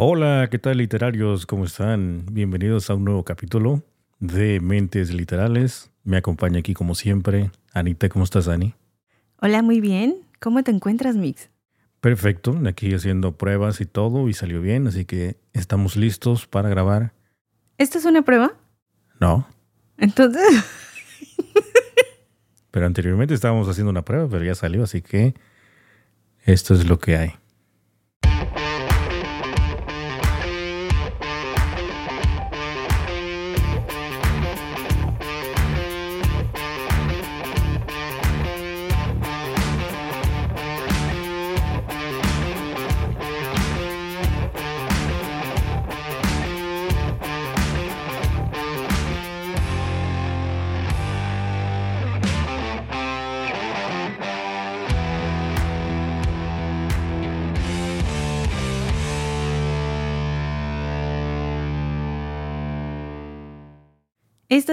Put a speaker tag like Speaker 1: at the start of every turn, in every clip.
Speaker 1: Hola, ¿qué tal literarios? ¿Cómo están? Bienvenidos a un nuevo capítulo de Mentes Literales. Me acompaña aquí como siempre Anita. ¿Cómo estás, Ani?
Speaker 2: Hola, muy bien. ¿Cómo te encuentras, Mix?
Speaker 1: Perfecto, aquí haciendo pruebas y todo y salió bien, así que estamos listos para grabar.
Speaker 2: ¿Esto es una prueba?
Speaker 1: No,
Speaker 2: Entonces,
Speaker 1: pero anteriormente estábamos haciendo una prueba, pero ya salió, así que esto es lo que hay.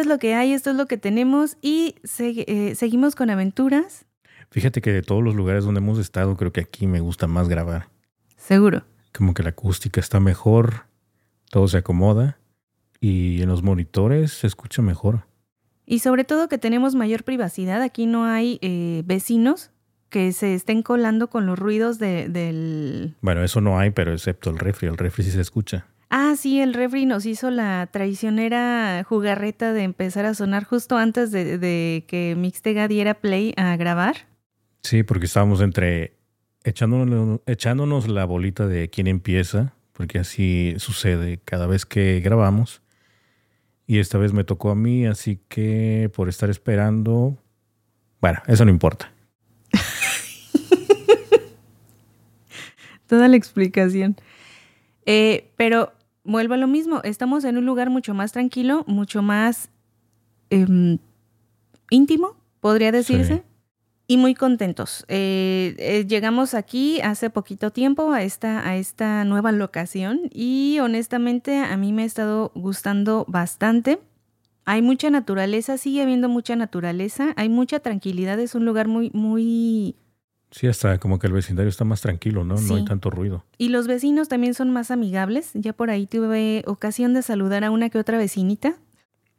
Speaker 2: Es lo que hay, esto es lo que tenemos y se- eh, seguimos con aventuras.
Speaker 1: Fíjate que de todos los lugares donde hemos estado, creo que aquí me gusta más grabar.
Speaker 2: Seguro.
Speaker 1: Como que la acústica está mejor, todo se acomoda y en los monitores se escucha mejor.
Speaker 2: Y sobre todo que tenemos mayor privacidad. Aquí no hay eh, vecinos que se estén colando con los ruidos de- del...
Speaker 1: Bueno, eso no hay, pero excepto el refri, el refri sí se escucha.
Speaker 2: Ah, sí, el refri nos hizo la traicionera jugarreta de empezar a sonar justo antes de, de que Mixtega diera play a grabar.
Speaker 1: Sí, porque estábamos entre echándonos, echándonos la bolita de quién empieza, porque así sucede cada vez que grabamos. Y esta vez me tocó a mí, así que por estar esperando, bueno, eso no importa.
Speaker 2: Toda la explicación. Eh, pero vuelvo a lo mismo, estamos en un lugar mucho más tranquilo, mucho más em, íntimo, podría decirse,
Speaker 1: Sí.
Speaker 2: y muy contentos. Eh, eh, llegamos aquí hace poquito tiempo a esta, a esta nueva locación y honestamente a mí me ha estado gustando bastante. Hay mucha naturaleza, sigue habiendo mucha naturaleza, hay mucha tranquilidad, es un lugar muy, muy
Speaker 1: Sí, hasta como que el vecindario está más tranquilo, ¿no?
Speaker 2: Sí.
Speaker 1: No hay tanto ruido.
Speaker 2: Y los vecinos también son más amigables. Ya por ahí tuve ocasión de saludar a una que otra vecinita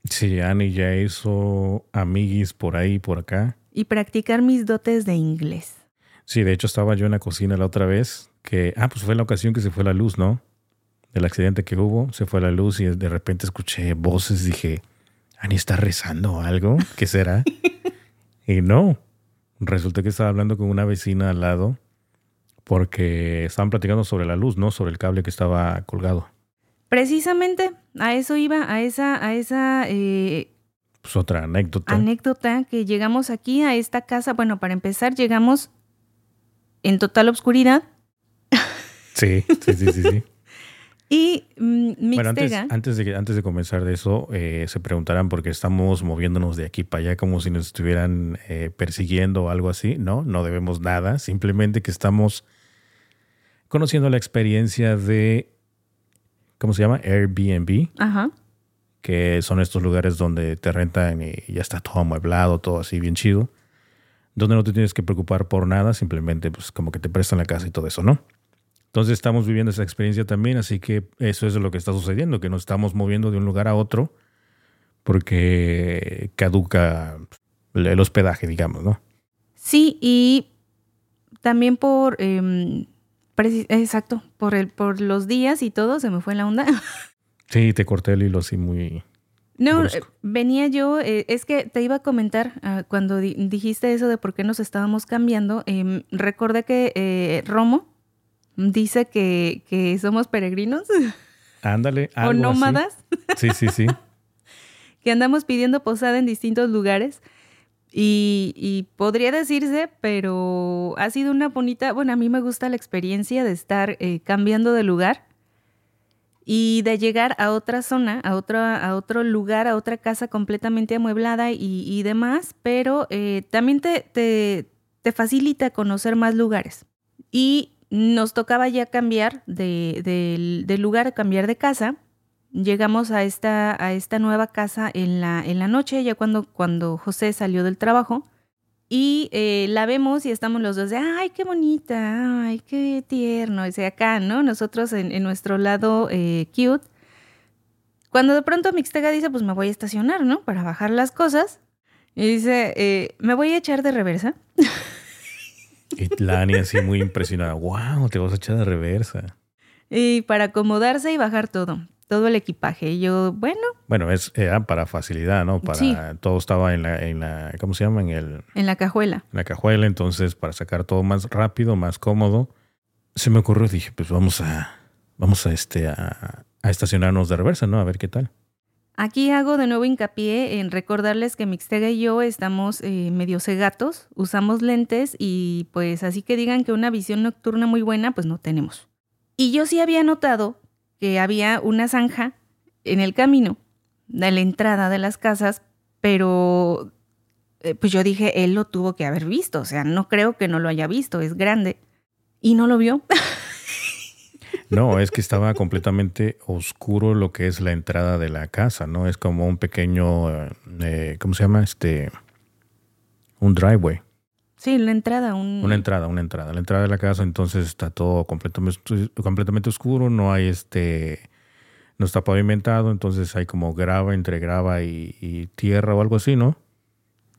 Speaker 1: Sí, Annie ya hizo amiguis por ahí, por acá.
Speaker 2: y practicar mis dotes de inglés.
Speaker 1: Sí, de hecho estaba yo en la cocina la otra vez, que, ah, pues fue la ocasión que se fue la luz, ¿no? Del accidente que hubo, se fue la luz y de repente escuché voces, dije, Ani está rezando o algo, ¿qué será? y no, resulta que estaba hablando con una vecina al lado porque estaban platicando sobre la luz, ¿no? Sobre el cable que estaba colgado.
Speaker 2: Precisamente a eso iba, a esa, a esa eh,
Speaker 1: Pues otra anécdota.
Speaker 2: anécdota que llegamos aquí a esta casa. Bueno, para empezar, llegamos en total obscuridad
Speaker 1: sí, sí, sí, sí. sí.
Speaker 2: y mm,
Speaker 1: Bueno, antes,
Speaker 2: Mixtega.
Speaker 1: antes, de, antes de comenzar de eso, eh, se preguntarán por qué estamos moviéndonos de aquí para allá como si nos estuvieran eh, persiguiendo o algo así. No, no debemos nada. Simplemente que estamos conociendo la experiencia de, ¿cómo se llama? Airbnb,
Speaker 2: Ajá.
Speaker 1: que son estos lugares donde te rentan y ya está todo amueblado, todo así bien chido. Donde no te tienes que preocupar por nada, simplemente pues como que te prestan la casa y todo eso, ¿no? Entonces estamos viviendo esa experiencia también, así que eso es lo que está sucediendo, que nos estamos moviendo de un lugar a otro porque caduca el hospedaje, digamos, ¿no?
Speaker 2: Sí, y también por... em, exacto, por, el, por los días y todo, se me fue la onda.
Speaker 1: Sí, te corté el hilo así muy...
Speaker 2: No,
Speaker 1: Brusco.
Speaker 2: eh, venía yo, eh, es que te iba a comentar ah, cuando di- dijiste eso de por qué nos estábamos cambiando. em, recordé que eh, Romo dice que, que somos peregrinos
Speaker 1: Ándale,
Speaker 2: o
Speaker 1: algo así.
Speaker 2: nómadas,
Speaker 1: Sí, sí, sí.
Speaker 2: que andamos pidiendo posada en distintos lugares. Y, y podría decirse, pero ha sido una bonita, bueno, a mí me gusta la experiencia de estar eh, cambiando de lugar y de llegar a otra zona, a otro, a otro lugar, a otra casa completamente amueblada y, y demás, pero eh, también te, te, te facilita conocer más lugares. Y nos tocaba ya cambiar de, lugar, cambiar de casa. Llegamos a esta, nueva casa en la, noche, ya cuando, cuando José salió del trabajo. Y eh, la vemos y estamos los dos de, ay, qué bonita, ay, qué tierno. Y sea, acá, ¿no? Nosotros en, nuestro lado eh, cute. Cuando de pronto Mixtega dice, pues me voy a estacionar, ¿no? Para bajar las cosas. Y dice, eh, me voy a echar de reversa.
Speaker 1: Y Lani así muy impresionada, wow, te vas a echar de reversa.
Speaker 2: Y para acomodarse y bajar todo todo el equipaje. Y yo, bueno.
Speaker 1: Bueno, es para facilidad, ¿no? Para todo estaba en la, en la, ¿cómo se llama? En el.
Speaker 2: En la cajuela.
Speaker 1: En la cajuela, entonces para sacar todo más rápido, más cómodo, se me ocurrió, dije, pues vamos a, vamos a este, a, estacionarnos de reversa, ¿no? A ver qué tal.
Speaker 2: Aquí hago de nuevo hincapié en recordarles que Mixtega y yo estamos eh, medio cegatos, usamos lentes y pues así que digan que una visión nocturna muy buena, pues no tenemos. Y yo sí había notado que había una zanja en el camino de la entrada de las casas, pero eh, pues yo dije, él lo tuvo que haber visto, o sea, no creo que no lo haya visto, es grande. Y no lo vio.
Speaker 1: No, es que estaba completamente oscuro lo que es la entrada de la casa, ¿no? Es como un pequeño, eh, ¿cómo se llama? Este, un driveway.
Speaker 2: Sí, la entrada. Un...
Speaker 1: Una entrada, una entrada. La entrada de la casa entonces está todo completamente, completamente oscuro, no hay este, no está pavimentado, entonces hay como grava entre grava y, tierra o algo así, ¿no?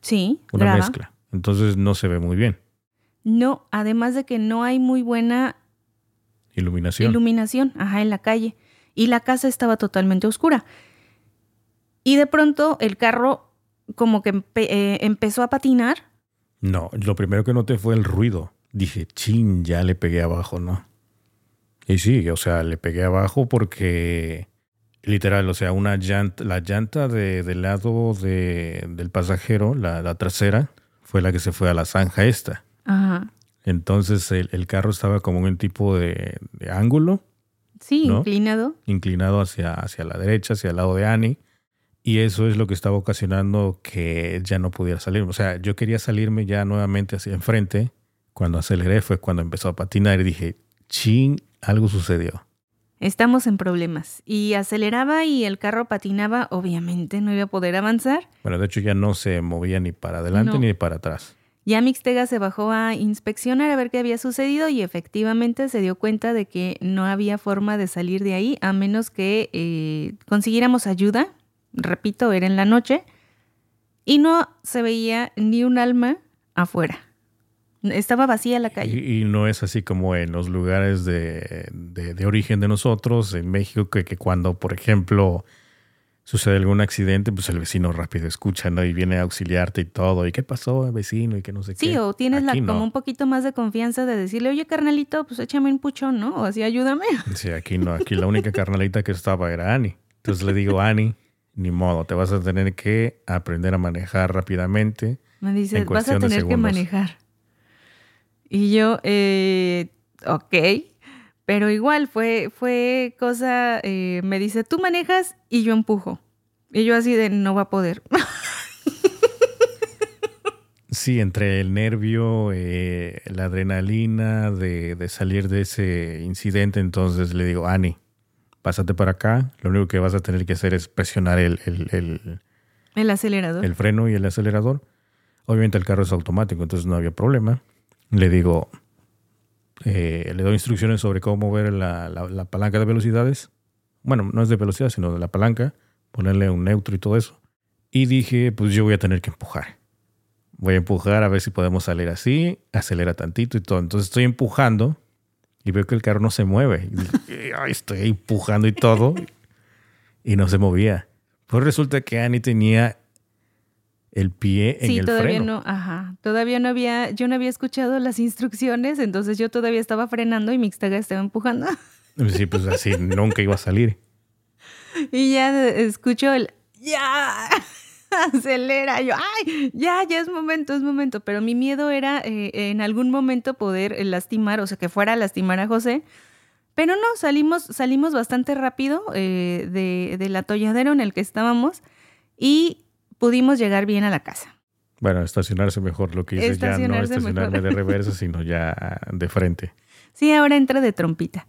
Speaker 2: Sí.
Speaker 1: Una mezcla. Entonces no se ve muy bien.
Speaker 2: No, además de que no hay muy buena
Speaker 1: iluminación.
Speaker 2: Iluminación, ajá, en la calle. Y la casa estaba totalmente oscura. Y de pronto el carro como que eh, empezó a patinar
Speaker 1: no, lo primero que noté fue el ruido. Dije, chin, ya le pegué abajo, ¿no? Y sí, o sea, le pegué abajo porque literal, o sea, una llanta, la llanta de, del lado de, del pasajero, la, trasera, fue la que se fue a la zanja esta. Ajá. Entonces el, carro estaba como en un tipo de, ángulo.
Speaker 2: Sí, inclinado.
Speaker 1: Inclinado hacia, hacia la derecha, hacia el lado de Annie. Y eso es lo que estaba ocasionando que ya no pudiera salir. O sea, yo quería salirme ya nuevamente hacia enfrente. Cuando aceleré fue cuando empezó a patinar y dije, ching, algo sucedió.
Speaker 2: Estamos en problemas. Y aceleraba y el carro patinaba, obviamente no iba a poder avanzar.
Speaker 1: Bueno, de hecho ya no se movía ni para adelante ni para atrás.
Speaker 2: Ya Mixtega se bajó a inspeccionar a ver qué había sucedido y efectivamente se dio cuenta de que no había forma de salir de ahí a menos que eh, consiguiéramos ayuda repito, era en la noche, y no se veía ni un alma afuera. Estaba vacía la calle.
Speaker 1: Y, no es así como en los lugares de, origen de nosotros, en México, que, cuando, por ejemplo, sucede algún accidente, pues el vecino rápido escucha, ¿no? Y viene a auxiliarte y todo. ¿Y qué pasó, vecino? Y que no sé
Speaker 2: qué.
Speaker 1: Sí,
Speaker 2: o tienes la, como un poquito más de confianza de decirle, oye, carnalito, pues échame un puchón, ¿no? O así, ayúdame.
Speaker 1: Sí, aquí no. Aquí la única carnalita que estaba era Ani. Entonces le digo, Ani, ni modo, te vas a tener que aprender a manejar rápidamente.
Speaker 2: Me dice, vas a tener que manejar. Y yo, eh, ok, pero igual fue, fue cosa, eh, me dice, tú manejas y yo empujo. Y yo así de, no va a poder.
Speaker 1: Sí, entre el nervio, eh, la adrenalina de, de, salir de ese incidente, entonces le digo, Ani, pásate para acá, lo único que vas a tener que hacer es presionar el,
Speaker 2: el, acelerador.
Speaker 1: El freno y el acelerador. Obviamente el carro es automático, entonces no había problema. Le digo, eh, le doy instrucciones sobre cómo mover la, la, palanca de velocidades. Bueno, no es de velocidad, sino de la palanca, ponerle un neutro y todo eso. Y dije, pues yo voy a tener que empujar. Voy a empujar a ver si podemos salir así, acelera tantito y todo. Entonces estoy empujando y veo que el carro no se mueve. Y, estoy empujando y todo y no se movía. Pues resulta que Annie tenía el pie en sí, el
Speaker 2: todavía no, ajá. Todavía no había, yo no había escuchado las instrucciones, entonces yo todavía estaba frenando y Mixtaga estaba empujando.
Speaker 1: Sí, pues así nunca iba a salir.
Speaker 2: Y ya escucho el ya. acelera. Yo, ay, ya, ya es momento, es momento. Pero mi miedo era eh, en algún momento poder eh, lastimar, o sea, que fuera a lastimar a José. Pero no, salimos, salimos bastante rápido eh, de, del atolladero en el que estábamos y pudimos llegar bien a la casa.
Speaker 1: Bueno, estacionarse mejor, lo que hice ya no estacionarme de reversa, sino ya de frente.
Speaker 2: Sí, ahora entra de trompita.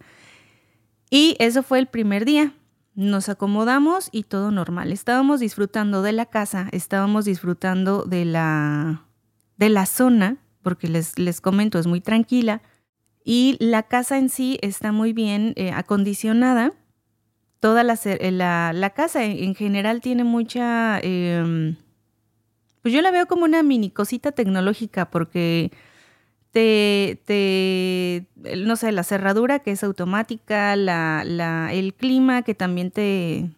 Speaker 2: Y eso fue el primer día. Nos acomodamos y todo normal. Estábamos disfrutando de la casa, estábamos disfrutando de la de la zona, porque les, les comento, es muy tranquila, y la casa en sí está muy bien eh, acondicionada. Toda la, la, casa en, general tiene mucha... Em, pues yo la veo como una mini cosita tecnológica porque te, te, no sé, la cerradura que es automática, la, la, el clima que también te,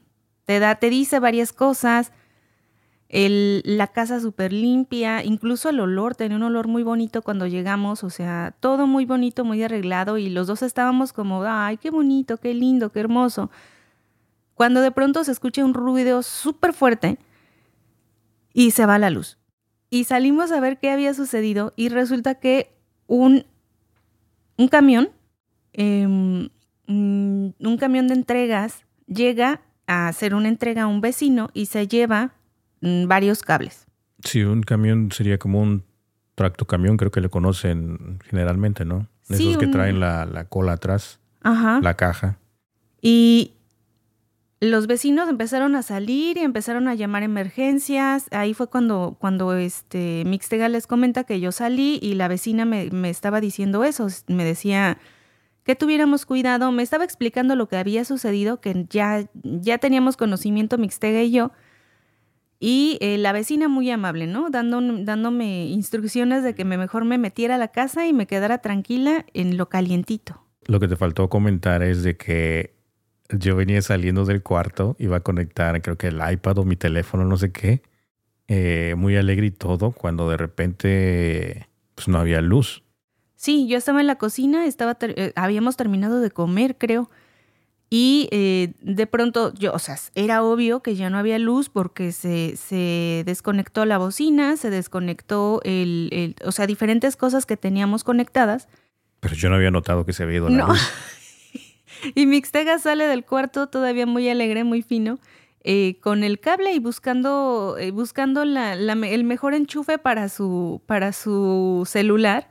Speaker 2: te da, te dice varias cosas, el, la casa súper limpia, incluso el olor, tenía un olor muy bonito cuando llegamos, o sea, todo muy bonito, muy arreglado y los dos estábamos como, ay, qué bonito, qué lindo, qué hermoso. Cuando de pronto se escucha un ruido súper fuerte y se va la luz. Y salimos a ver qué había sucedido y resulta que un, un camión, em, mm, un camión de entregas, llega a hacer una entrega a un vecino y se lleva mm, varios cables.
Speaker 1: Sí, un camión sería como un tracto camión, creo que le conocen generalmente, ¿no? Esos que traen la, la, cola atrás, la caja.
Speaker 2: Y los vecinos empezaron a salir y empezaron a llamar emergencias. Ahí fue cuando, cuando este Mixtega les comenta que yo salí y la vecina me, me, estaba diciendo eso. Me decía que tuviéramos cuidado. Me estaba explicando lo que había sucedido, que ya, ya teníamos conocimiento Mixtega y yo. Y eh, la vecina muy amable, ¿no? Dando, dándome instrucciones de que me mejor me metiera a la casa y me quedara tranquila en lo calientito.
Speaker 1: Lo que te faltó comentar es de que yo venía saliendo del cuarto, iba a conectar creo que el iPad o mi teléfono, no sé qué, eh, muy alegre y todo, cuando de repente pues no había luz.
Speaker 2: Sí, yo estaba en la cocina, estaba eh, habíamos terminado de comer, creo. Y eh, de pronto, yo, o sea, era obvio que ya no había luz porque se, se desconectó la bocina, se desconectó el, el, o sea, diferentes cosas que teníamos conectadas.
Speaker 1: Pero yo no había notado que se había ido la luz.
Speaker 2: y Mixtega sale del cuarto todavía muy alegre, muy fino, eh, con el cable y buscando, eh, buscando la, el mejor enchufe para su, para su celular.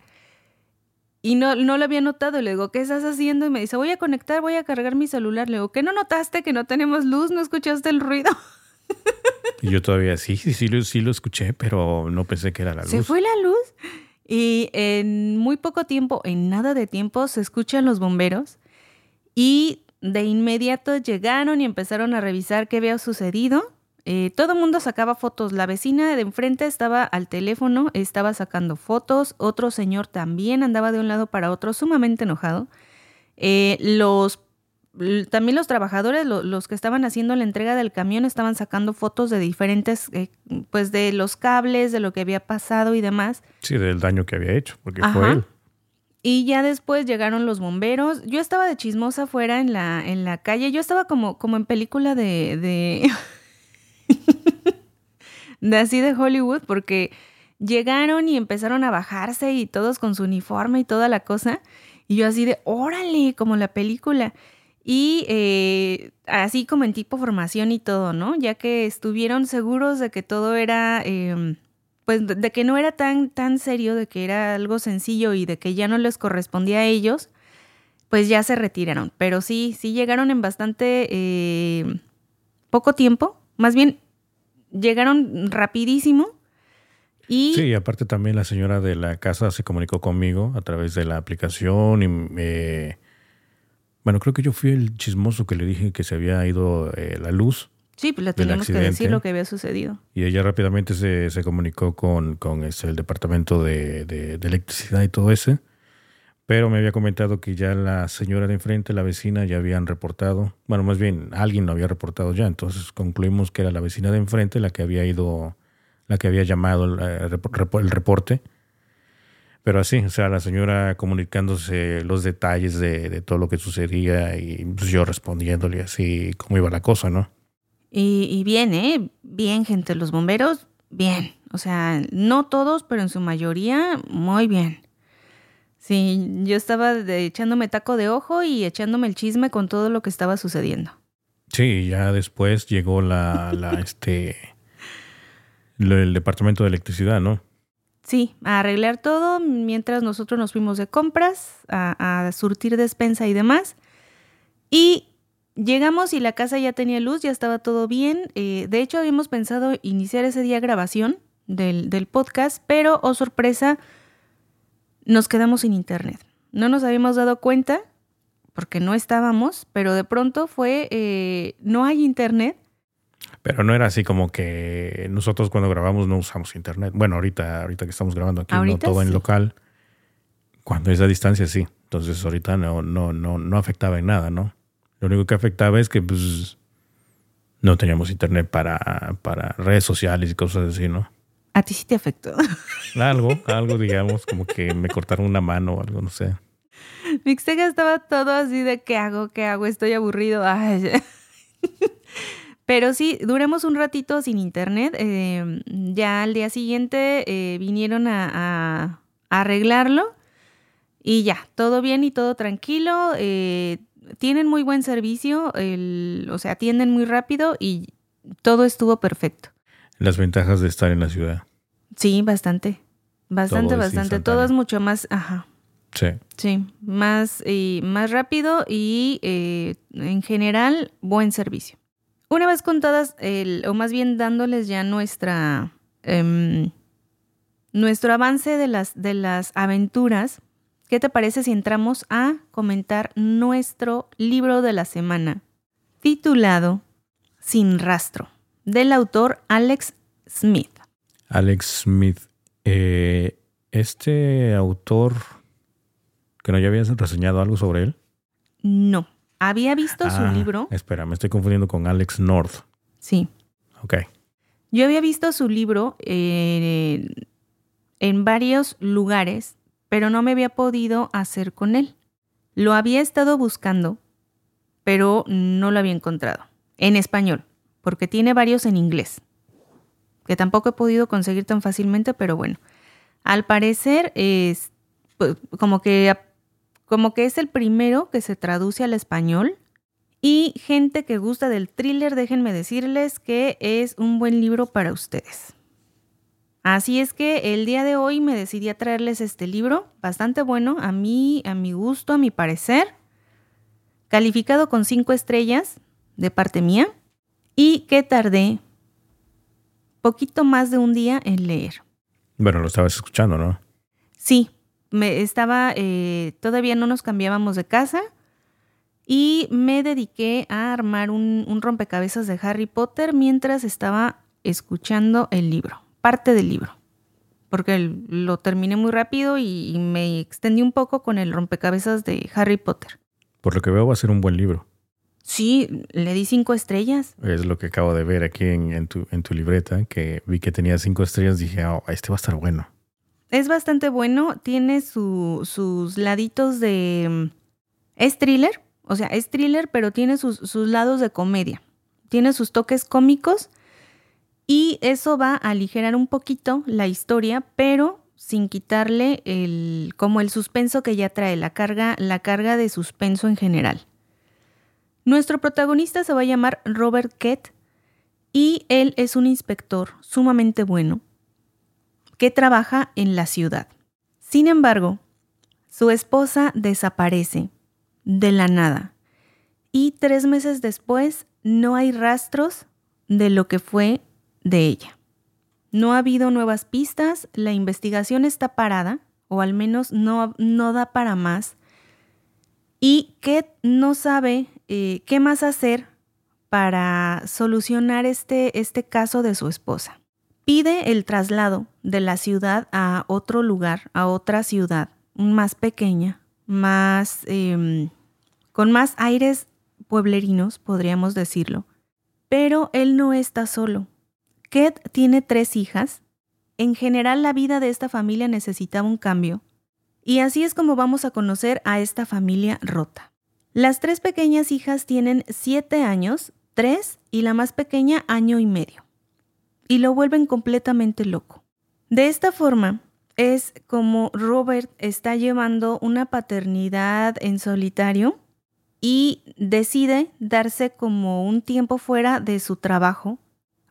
Speaker 2: Y no, no lo había notado. Le digo, ¿qué estás haciendo? Y me dice, voy a conectar, voy a cargar mi celular. Le digo, ¿qué no notaste que no tenemos luz? ¿No escuchaste el ruido?
Speaker 1: Y yo todavía sí, sí, sí, sí lo escuché, pero no pensé que era la luz.
Speaker 2: Se fue la luz. Y en muy poco tiempo, en nada de tiempo, se escuchan los bomberos y de inmediato llegaron y empezaron a revisar qué había sucedido. Eh, todo el mundo sacaba fotos. La vecina de enfrente estaba al teléfono, estaba sacando fotos. Otro señor también andaba de un lado para otro, sumamente enojado. Eh, los también los trabajadores, los que estaban haciendo la entrega del camión, estaban sacando fotos de diferentes, eh, pues de los cables, de lo que había pasado y demás.
Speaker 1: Sí, del daño que había hecho, porque fue él.
Speaker 2: Y ya después llegaron los bomberos. Yo estaba de chismosa afuera en la, en la calle. Yo estaba como, como en película de. de, de así de Hollywood, porque llegaron y empezaron a bajarse y todos con su uniforme y toda la cosa. Y yo así de, órale, como la película. Y eh, así como en tipo formación y todo, ¿no? Ya que estuvieron seguros de que todo era. Em, pues de que no era tan, tan serio, de que era algo sencillo y de que ya no les correspondía a ellos, pues ya se retiraron. Pero sí, sí llegaron en bastante eh, poco tiempo, más bien llegaron rapidísimo. Y...
Speaker 1: Sí, aparte también la señora de la casa se comunicó conmigo a través de la aplicación y me... Bueno, creo que yo fui el chismoso que le dije que se había ido eh, la luz
Speaker 2: Sí, pues le teníamos que decir lo que había sucedido.
Speaker 1: Y ella rápidamente se, se comunicó con, con este, el departamento de, de, electricidad y todo ese. Pero me había comentado que ya la señora de enfrente, la vecina, ya habían reportado. Bueno, más bien, alguien lo había reportado ya. Entonces concluimos que era la vecina de enfrente la que había ido, la que había llamado el, eh, el reporte. Pero así, o sea, la señora comunicándose los detalles de, de todo lo que sucedía y pues, yo respondiéndole así cómo iba la cosa, ¿no?
Speaker 2: Y, bien, ¿eh? Bien, gente, los bomberos, bien. O sea, no todos, pero en su mayoría, muy bien. Sí, yo estaba echándome taco de ojo y echándome el chisme con todo lo que estaba sucediendo.
Speaker 1: Sí, ya después llegó la, la este, el departamento de electricidad, ¿no?
Speaker 2: Sí, a arreglar todo mientras nosotros nos fuimos de compras, a, a surtir despensa y demás. Y Llegamos y la casa ya tenía luz, ya estaba todo bien. Eh, de hecho, habíamos pensado iniciar ese día grabación del, del podcast, pero, oh sorpresa, nos quedamos sin internet. No nos habíamos dado cuenta porque no estábamos, pero de pronto fue, eh, no hay internet.
Speaker 1: Pero no era así como que nosotros cuando grabamos no usamos internet. Bueno, ahorita, ahorita que estamos grabando aquí, no todo en local. Cuando es a distancia, sí. Entonces ahorita no, no, no, no afectaba en nada, ¿no? Lo único que afectaba es que pues no teníamos internet para, para redes sociales y cosas así, ¿no?
Speaker 2: A ti sí te afectó.
Speaker 1: Algo, algo, digamos, como que me cortaron una mano o algo, no sé.
Speaker 2: Mixteca estaba todo así de ¿qué hago? ¿Qué hago? Estoy aburrido. Pero sí, duramos un ratito sin internet. Eh, ya al día siguiente eh, vinieron a, arreglarlo y ya, todo bien y todo tranquilo. Eh, tienen muy buen servicio, o sea, atienden muy rápido y todo estuvo perfecto.
Speaker 1: Las ventajas de estar en la ciudad.
Speaker 2: Sí, bastante. Bastante, bastante. Todo es mucho más, ajá.
Speaker 1: Sí.
Speaker 2: Sí, más, y más rápido y eh, en general buen servicio. Una vez contadas, el, o más bien dándoles ya nuestra, em, nuestro avance de las, de las aventuras, ¿qué te parece si entramos a comentar nuestro libro de la semana, titulado Sin rastro? del autor Alex Smith.
Speaker 1: Alex Smith. Eh, este autor, que no ya habías reseñado algo sobre él.
Speaker 2: No. Había visto su ah, libro.
Speaker 1: Espera, me estoy confundiendo con Alex North.
Speaker 2: Sí.
Speaker 1: Ok.
Speaker 2: Yo había visto su libro en varios lugares, pero no me había podido hacer con él. Lo había estado buscando, pero no lo había encontrado. En español porque tiene varios en inglés, que tampoco he podido conseguir tan fácilmente, pero bueno, al parecer es pues, como que, como que es el primero que se traduce al español. Y gente que gusta del thriller, déjenme decirles que es un buen libro para ustedes. Así es que el día de hoy me decidí a traerles este libro, bastante bueno, a mí, a mi gusto, a mi parecer, calificado con cinco estrellas de parte mía y que tardé poquito más de un día en leer.
Speaker 1: Bueno, lo estabas escuchando, ¿no?
Speaker 2: Sí, me estaba, eh, todavía no nos cambiábamos de casa y me dediqué a armar un, rompecabezas de Harry Potter mientras estaba escuchando el libro, parte del libro, porque lo terminé muy rápido y me extendí un poco con el rompecabezas de Harry Potter.
Speaker 1: Por lo que veo va a ser un buen libro.
Speaker 2: Sí, le di cinco estrellas.
Speaker 1: Es lo que acabo de ver aquí en, tu, en tu libreta, que vi que tenía cinco estrellas. Dije, oh, este va a estar bueno.
Speaker 2: Es bastante bueno. Tiene sus laditos de... Es thriller, o sea, es thriller, pero tiene sus, sus lados de comedia. Tiene sus toques cómicos y eso va a aligerar un poquito la historia, pero sin quitarle el como el suspenso que ya trae, la carga, la carga de suspenso en general. Nuestro protagonista se va a llamar Robert Kett y él es un inspector sumamente bueno que trabaja en la ciudad. Sin embargo, su esposa desaparece de la nada y tres meses después no hay rastros de lo que fue de ella. No ha habido nuevas pistas, la investigación está parada, o al menos no, no da para más, y Kett no sabe eh, qué más hacer para solucionar este, este caso de su esposa. Pide el traslado de la ciudad a otro lugar, a otra ciudad, más pequeña, más em, con más aires pueblerinos, podríamos decirlo. Pero él no está solo. Ked tiene tres hijas. En general la vida de esta familia necesitaba un cambio y así es como vamos a conocer a esta familia rota. Las tres pequeñas hijas tienen siete años, tres y la más pequeña año y medio. Y lo vuelven completamente loco. De esta forma es como Robert está llevando una paternidad en solitario y decide darse como un tiempo fuera de su trabajo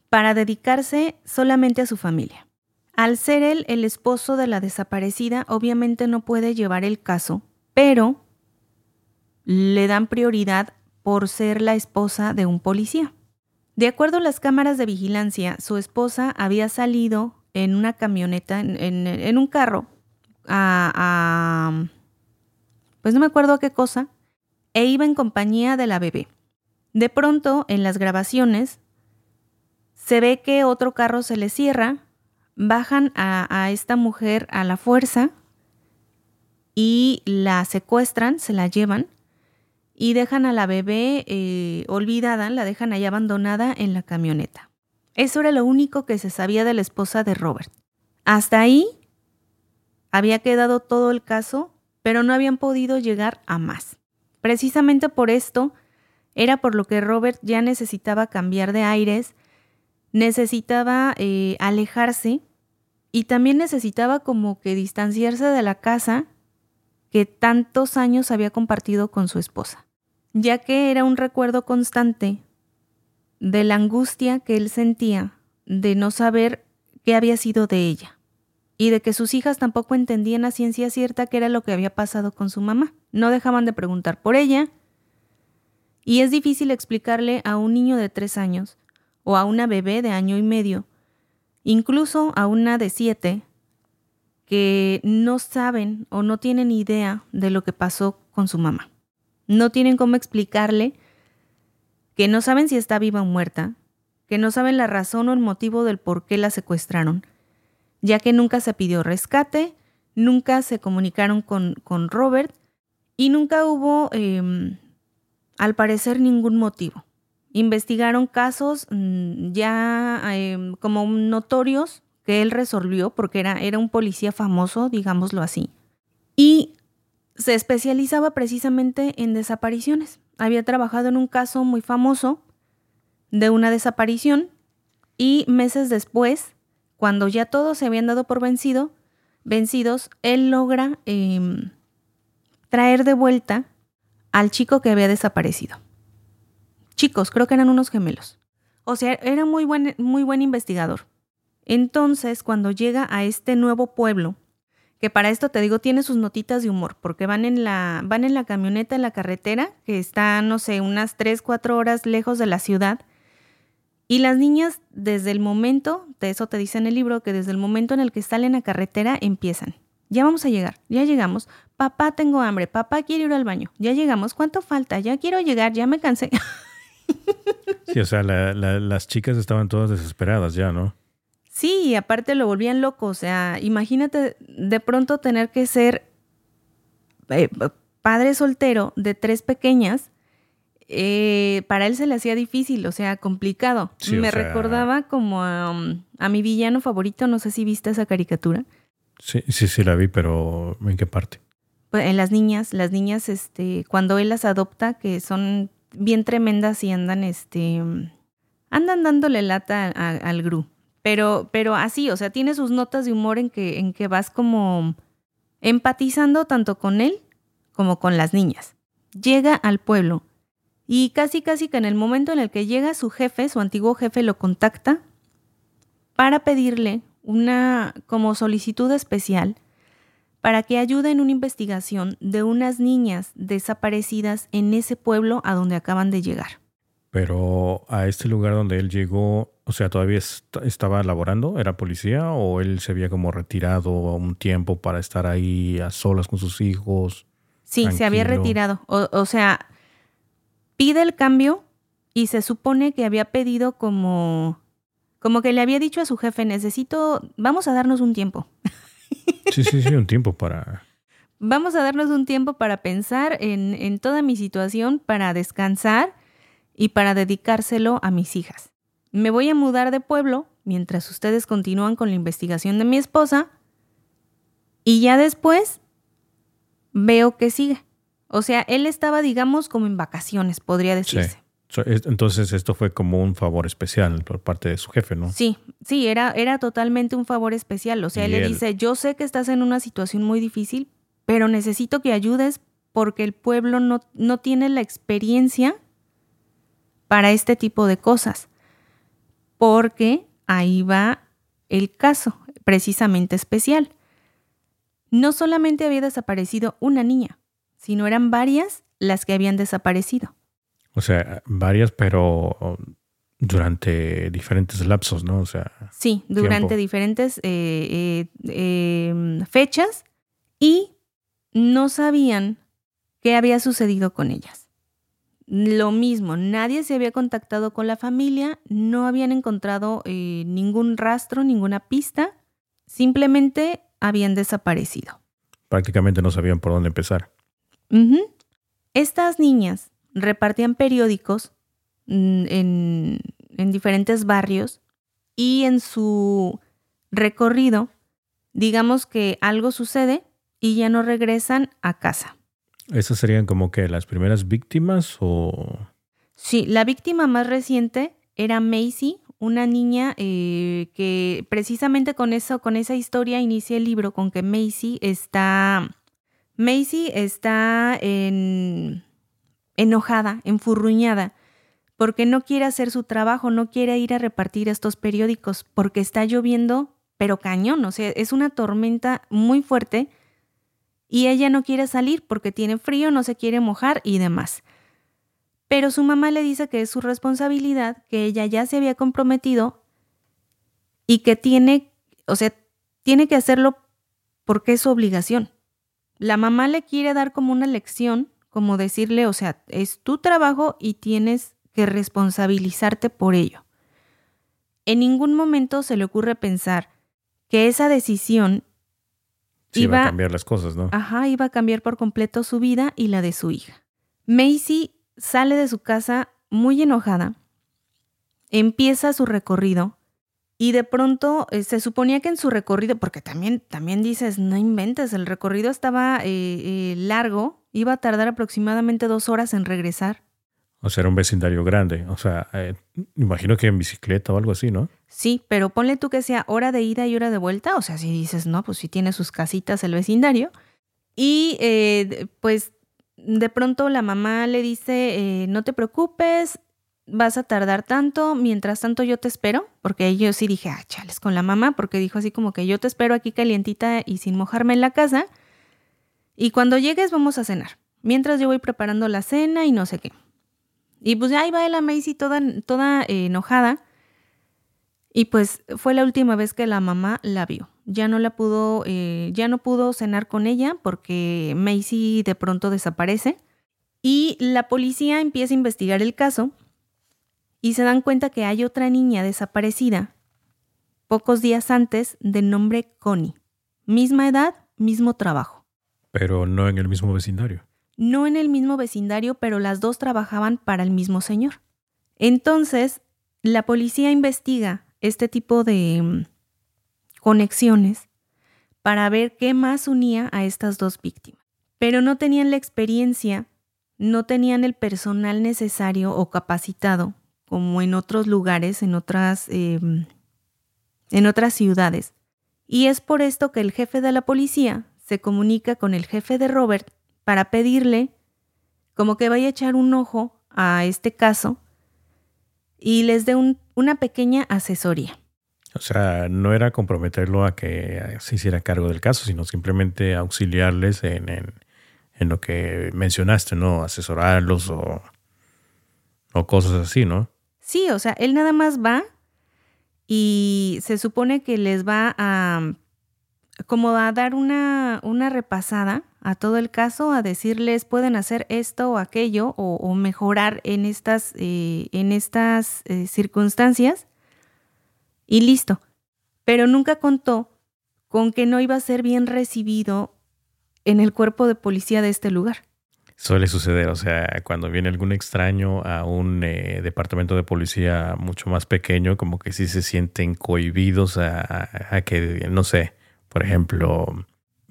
Speaker 2: para dedicarse solamente a su familia. Al ser él el esposo de la desaparecida, obviamente no puede llevar el caso, pero le dan prioridad por ser la esposa de un policía. De acuerdo a las cámaras de vigilancia, su esposa había salido en una camioneta, en, un carro, a, pues no me acuerdo a qué cosa, e iba en compañía de la bebé. De pronto, en las grabaciones, se ve que otro carro se le cierra, bajan a, esta mujer a la fuerza y la secuestran, se la llevan y dejan a la bebé eh, olvidada, la dejan ahí abandonada en la camioneta. Eso era lo único que se sabía de la esposa de Robert. Hasta ahí había quedado todo el caso, pero no habían podido llegar a más. Precisamente por esto era por lo que Robert ya necesitaba cambiar de aires, necesitaba eh, alejarse y también necesitaba como que distanciarse de la casa que tantos años había compartido con su esposa, ya que era un recuerdo constante de la angustia que él sentía de no saber qué había sido de ella y de que sus hijas tampoco entendían a ciencia cierta qué era lo que había pasado con su mamá. No dejaban de preguntar por ella y es difícil explicarle a un niño de tres años o a una bebé de año y medio, incluso a una de siete, que no saben o no tienen idea de lo que pasó con su mamá. No tienen cómo explicarle que no saben si está viva o muerta, que no saben la razón o el motivo del por qué la secuestraron, ya que nunca se pidió rescate, nunca se comunicaron con, con Robert y nunca hubo, em, al parecer, ningún motivo. Investigaron casos mm, ya em, como notorios que él resolvió porque era, era un policía famoso, digámoslo así. Y se especializaba precisamente en desapariciones había trabajado en un caso muy famoso de una desaparición y meses después, cuando ya todos se habían dado por vencido, vencidos, él logra em, traer de vuelta al chico que había desaparecido. Chicos, creo que eran unos gemelos. O sea, era muy buen, muy buen investigador. Entonces, cuando llega a este nuevo pueblo, que para esto te digo tiene sus notitas de humor, porque van en la, van en la camioneta en la carretera, que está, no sé, unas 3, 4 horas lejos de la ciudad. Y las niñas, desde el momento, de eso te dice en el libro, que desde el momento en el que salen a carretera empiezan. Ya vamos a llegar, ya llegamos. Papá, tengo hambre, papá quiere ir al baño. Ya llegamos, ¿cuánto falta? Ya quiero llegar, ya me cansé.
Speaker 1: Sí, o sea, las chicas estaban todas desesperadas ya, ¿no?
Speaker 2: Sí, y aparte lo volvían loco. O sea, imagínate de pronto tener que ser eh, padre soltero de tres pequeñas. Eh, para él se le hacía difícil, o sea, complicado. Me recordaba como um, a, mi villano favorito, no sé si viste esa caricatura.
Speaker 1: Sí, sí, sí la vi, pero ¿en qué parte?
Speaker 2: Pues en las niñas, las niñas, este, cuando él las adopta, que son bien tremendas y andan, este, andan dándole lata al Gru. Pero, pero así, o sea, tiene sus notas de humor en que, en que vas como empatizando tanto con él como con las niñas. Llega al pueblo y casi casi que en el momento en el que llega su jefe, su antiguo jefe, lo contacta para pedirle una como solicitud especial para que ayude en una investigación de unas niñas desaparecidas en ese pueblo a donde acaban de llegar.
Speaker 1: Pero a este lugar donde él llegó, o sea, todavía estaba laborando, era policía o él se había como retirado un tiempo para estar ahí a solas con sus hijos.
Speaker 2: Sí, se había retirado. O, sea, pide el cambio y se supone que había pedido como, como que le había dicho a su jefe, necesito, vamos a darnos un tiempo.
Speaker 1: Sí, sí, sí, un tiempo para...
Speaker 2: Vamos a darnos un tiempo para pensar en, en toda mi situación, para descansar y para dedicárselo a mis hijas. Me voy a mudar de pueblo mientras ustedes continúan con la investigación de mi esposa y ya después veo que sigue. O sea, él estaba, digamos, como en vacaciones, podría decirse.
Speaker 1: Entonces esto fue como un favor especial por parte de su jefe, ¿no?
Speaker 2: Sí, sí, era, era totalmente un favor especial. O sea, él le dice, yo sé que estás en una situación muy difícil, pero necesito que ayudes porque el pueblo no, no tiene la experiencia para este tipo de cosas, porque ahí va el caso precisamente especial. No solamente había desaparecido una niña, sino eran varias las que habían desaparecido.
Speaker 1: O sea, varias, pero Durante diferentes lapsos, ¿no? O sea.
Speaker 2: Sí, durante diferentes eh, eh, em, fechas y no sabían qué había sucedido con ellas. Lo mismo, nadie se había contactado con la familia, no habían encontrado eh, ningún rastro, ninguna pista, simplemente habían desaparecido.
Speaker 1: Prácticamente no sabían por dónde empezar.
Speaker 2: Estas niñas repartían periódicos mm, en, en diferentes barrios y en su recorrido, digamos que algo sucede y ya no regresan a casa.
Speaker 1: ¿Esas serían como que las primeras víctimas o...?
Speaker 2: Sí, la víctima más reciente era Macy, una niña eh, que precisamente con eso, con esa historia inicia el libro, con que Macy está... Macy está en, enojada, enfurruñada, porque no quiere hacer su trabajo, no quiere ir a repartir estos periódicos, porque está lloviendo, pero cañón, o sea, es una tormenta muy fuerte y ella no quiere salir porque tiene frío, no se quiere mojar y demás. Pero su mamá le dice que es su responsabilidad, que ella ya se había comprometido y que tiene, o sea, tiene que hacerlo porque es su obligación. La mamá le quiere dar como una lección, como decirle, o sea, es tu trabajo y tienes que responsabilizarte por ello. En ningún momento se le ocurre pensar que esa decisión
Speaker 1: iba, a cambiar las cosas, ¿no?
Speaker 2: Ajá, iba a cambiar por completo su vida y la de su hija. Macy sale de su casa muy enojada, empieza su recorrido y de pronto eh, se suponía que en su recorrido, porque también, también dices, no inventes, el recorrido estaba eh, eh, largo, iba a tardar aproximadamente dos horas en regresar.
Speaker 1: O sea, era un vecindario grande. O sea, eh, imagino que en bicicleta o algo así, ¿no?
Speaker 2: Sí, pero ponle tú que sea hora de ida y hora de vuelta. O sea, si dices, no, pues si tiene sus casitas el vecindario. Y eh, pues de pronto la mamá le dice, eh, no te preocupes, vas a tardar tanto, mientras tanto yo te espero, porque yo sí dije, ah, chales con la mamá, porque dijo así como que yo te espero aquí calientita y sin mojarme en la casa, y cuando llegues vamos a cenar, mientras yo voy preparando la cena y no sé qué. Y pues ahí va la Macy toda, toda eh, enojada. Y pues fue la última vez que la mamá la vio. Ya no la pudo, eh, ya no pudo cenar con ella porque Macy de pronto desaparece. Y la policía empieza a investigar el caso y se dan cuenta que hay otra niña desaparecida pocos días antes de nombre Connie. Misma edad, mismo trabajo.
Speaker 1: Pero no en el mismo vecindario
Speaker 2: no en el mismo vecindario, pero las dos trabajaban para el mismo señor. Entonces, la policía investiga este tipo de mm, conexiones para ver qué más unía a estas dos víctimas. Pero no tenían la experiencia, no tenían el personal necesario o capacitado, como en otros lugares, en otras, em, en otras ciudades. Y es por esto que el jefe de la policía se comunica con el jefe de Robert para pedirle como que vaya a echar un ojo a este caso y les dé una pequeña asesoría.
Speaker 1: O sea, no era comprometerlo a que se hiciera cargo del caso, sino simplemente auxiliarles en, en, lo que mencionaste, ¿no? Asesorarlos o, o cosas así, ¿no?
Speaker 2: Sí, o sea, él nada más va y se supone que les va a como a dar una, una repasada a todo el caso, a decirles pueden hacer esto o aquello o, mejorar en estas, eh, en estas eh, circunstancias y listo. Pero nunca contó con que no iba a ser bien recibido en el cuerpo de policía de este lugar.
Speaker 1: Suele suceder, o sea, cuando viene algún extraño a un eh, departamento de policía mucho más pequeño, como que sí se sienten cohibidos a que, no sé, por ejemplo,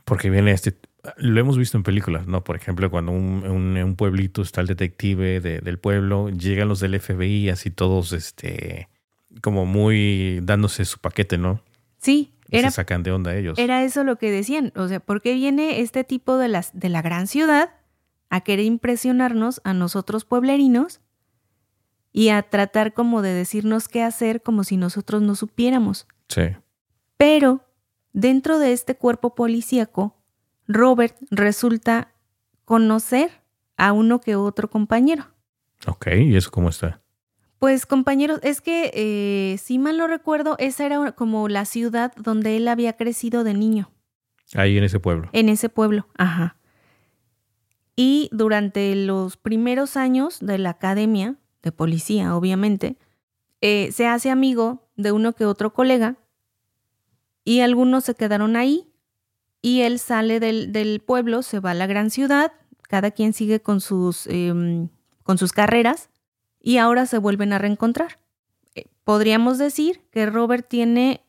Speaker 1: porque viene este, lo hemos visto en películas, ¿no? Por ejemplo, cuando un, un, pueblito está el detective del pueblo, llegan los del FBI, así todos, este, como muy dándose su paquete, ¿no?
Speaker 2: Sí.
Speaker 1: Era, se sacan de onda ellos.
Speaker 2: Era eso lo que decían. O sea, ¿por qué viene este tipo de, las, de la gran ciudad a querer impresionarnos a nosotros pueblerinos y a tratar como de decirnos qué hacer como si nosotros no supiéramos?
Speaker 1: Sí.
Speaker 2: Pero Dentro de este cuerpo policíaco, Robert resulta conocer a uno que otro compañero.
Speaker 1: Ok, ¿y eso cómo está?
Speaker 2: Pues compañeros, es que eh, si mal no recuerdo, esa era como la ciudad donde él había crecido de niño.
Speaker 1: Ahí en ese pueblo.
Speaker 2: En ese pueblo, ajá. Y durante los primeros años de la academia de policía, obviamente, eh, se hace amigo de uno que otro colega y algunos se quedaron ahí y él sale del, pueblo, se va a la gran ciudad, cada quien sigue con sus, em, con sus carreras y ahora se vuelven a reencontrar. Eh, podríamos decir que Robert tiene...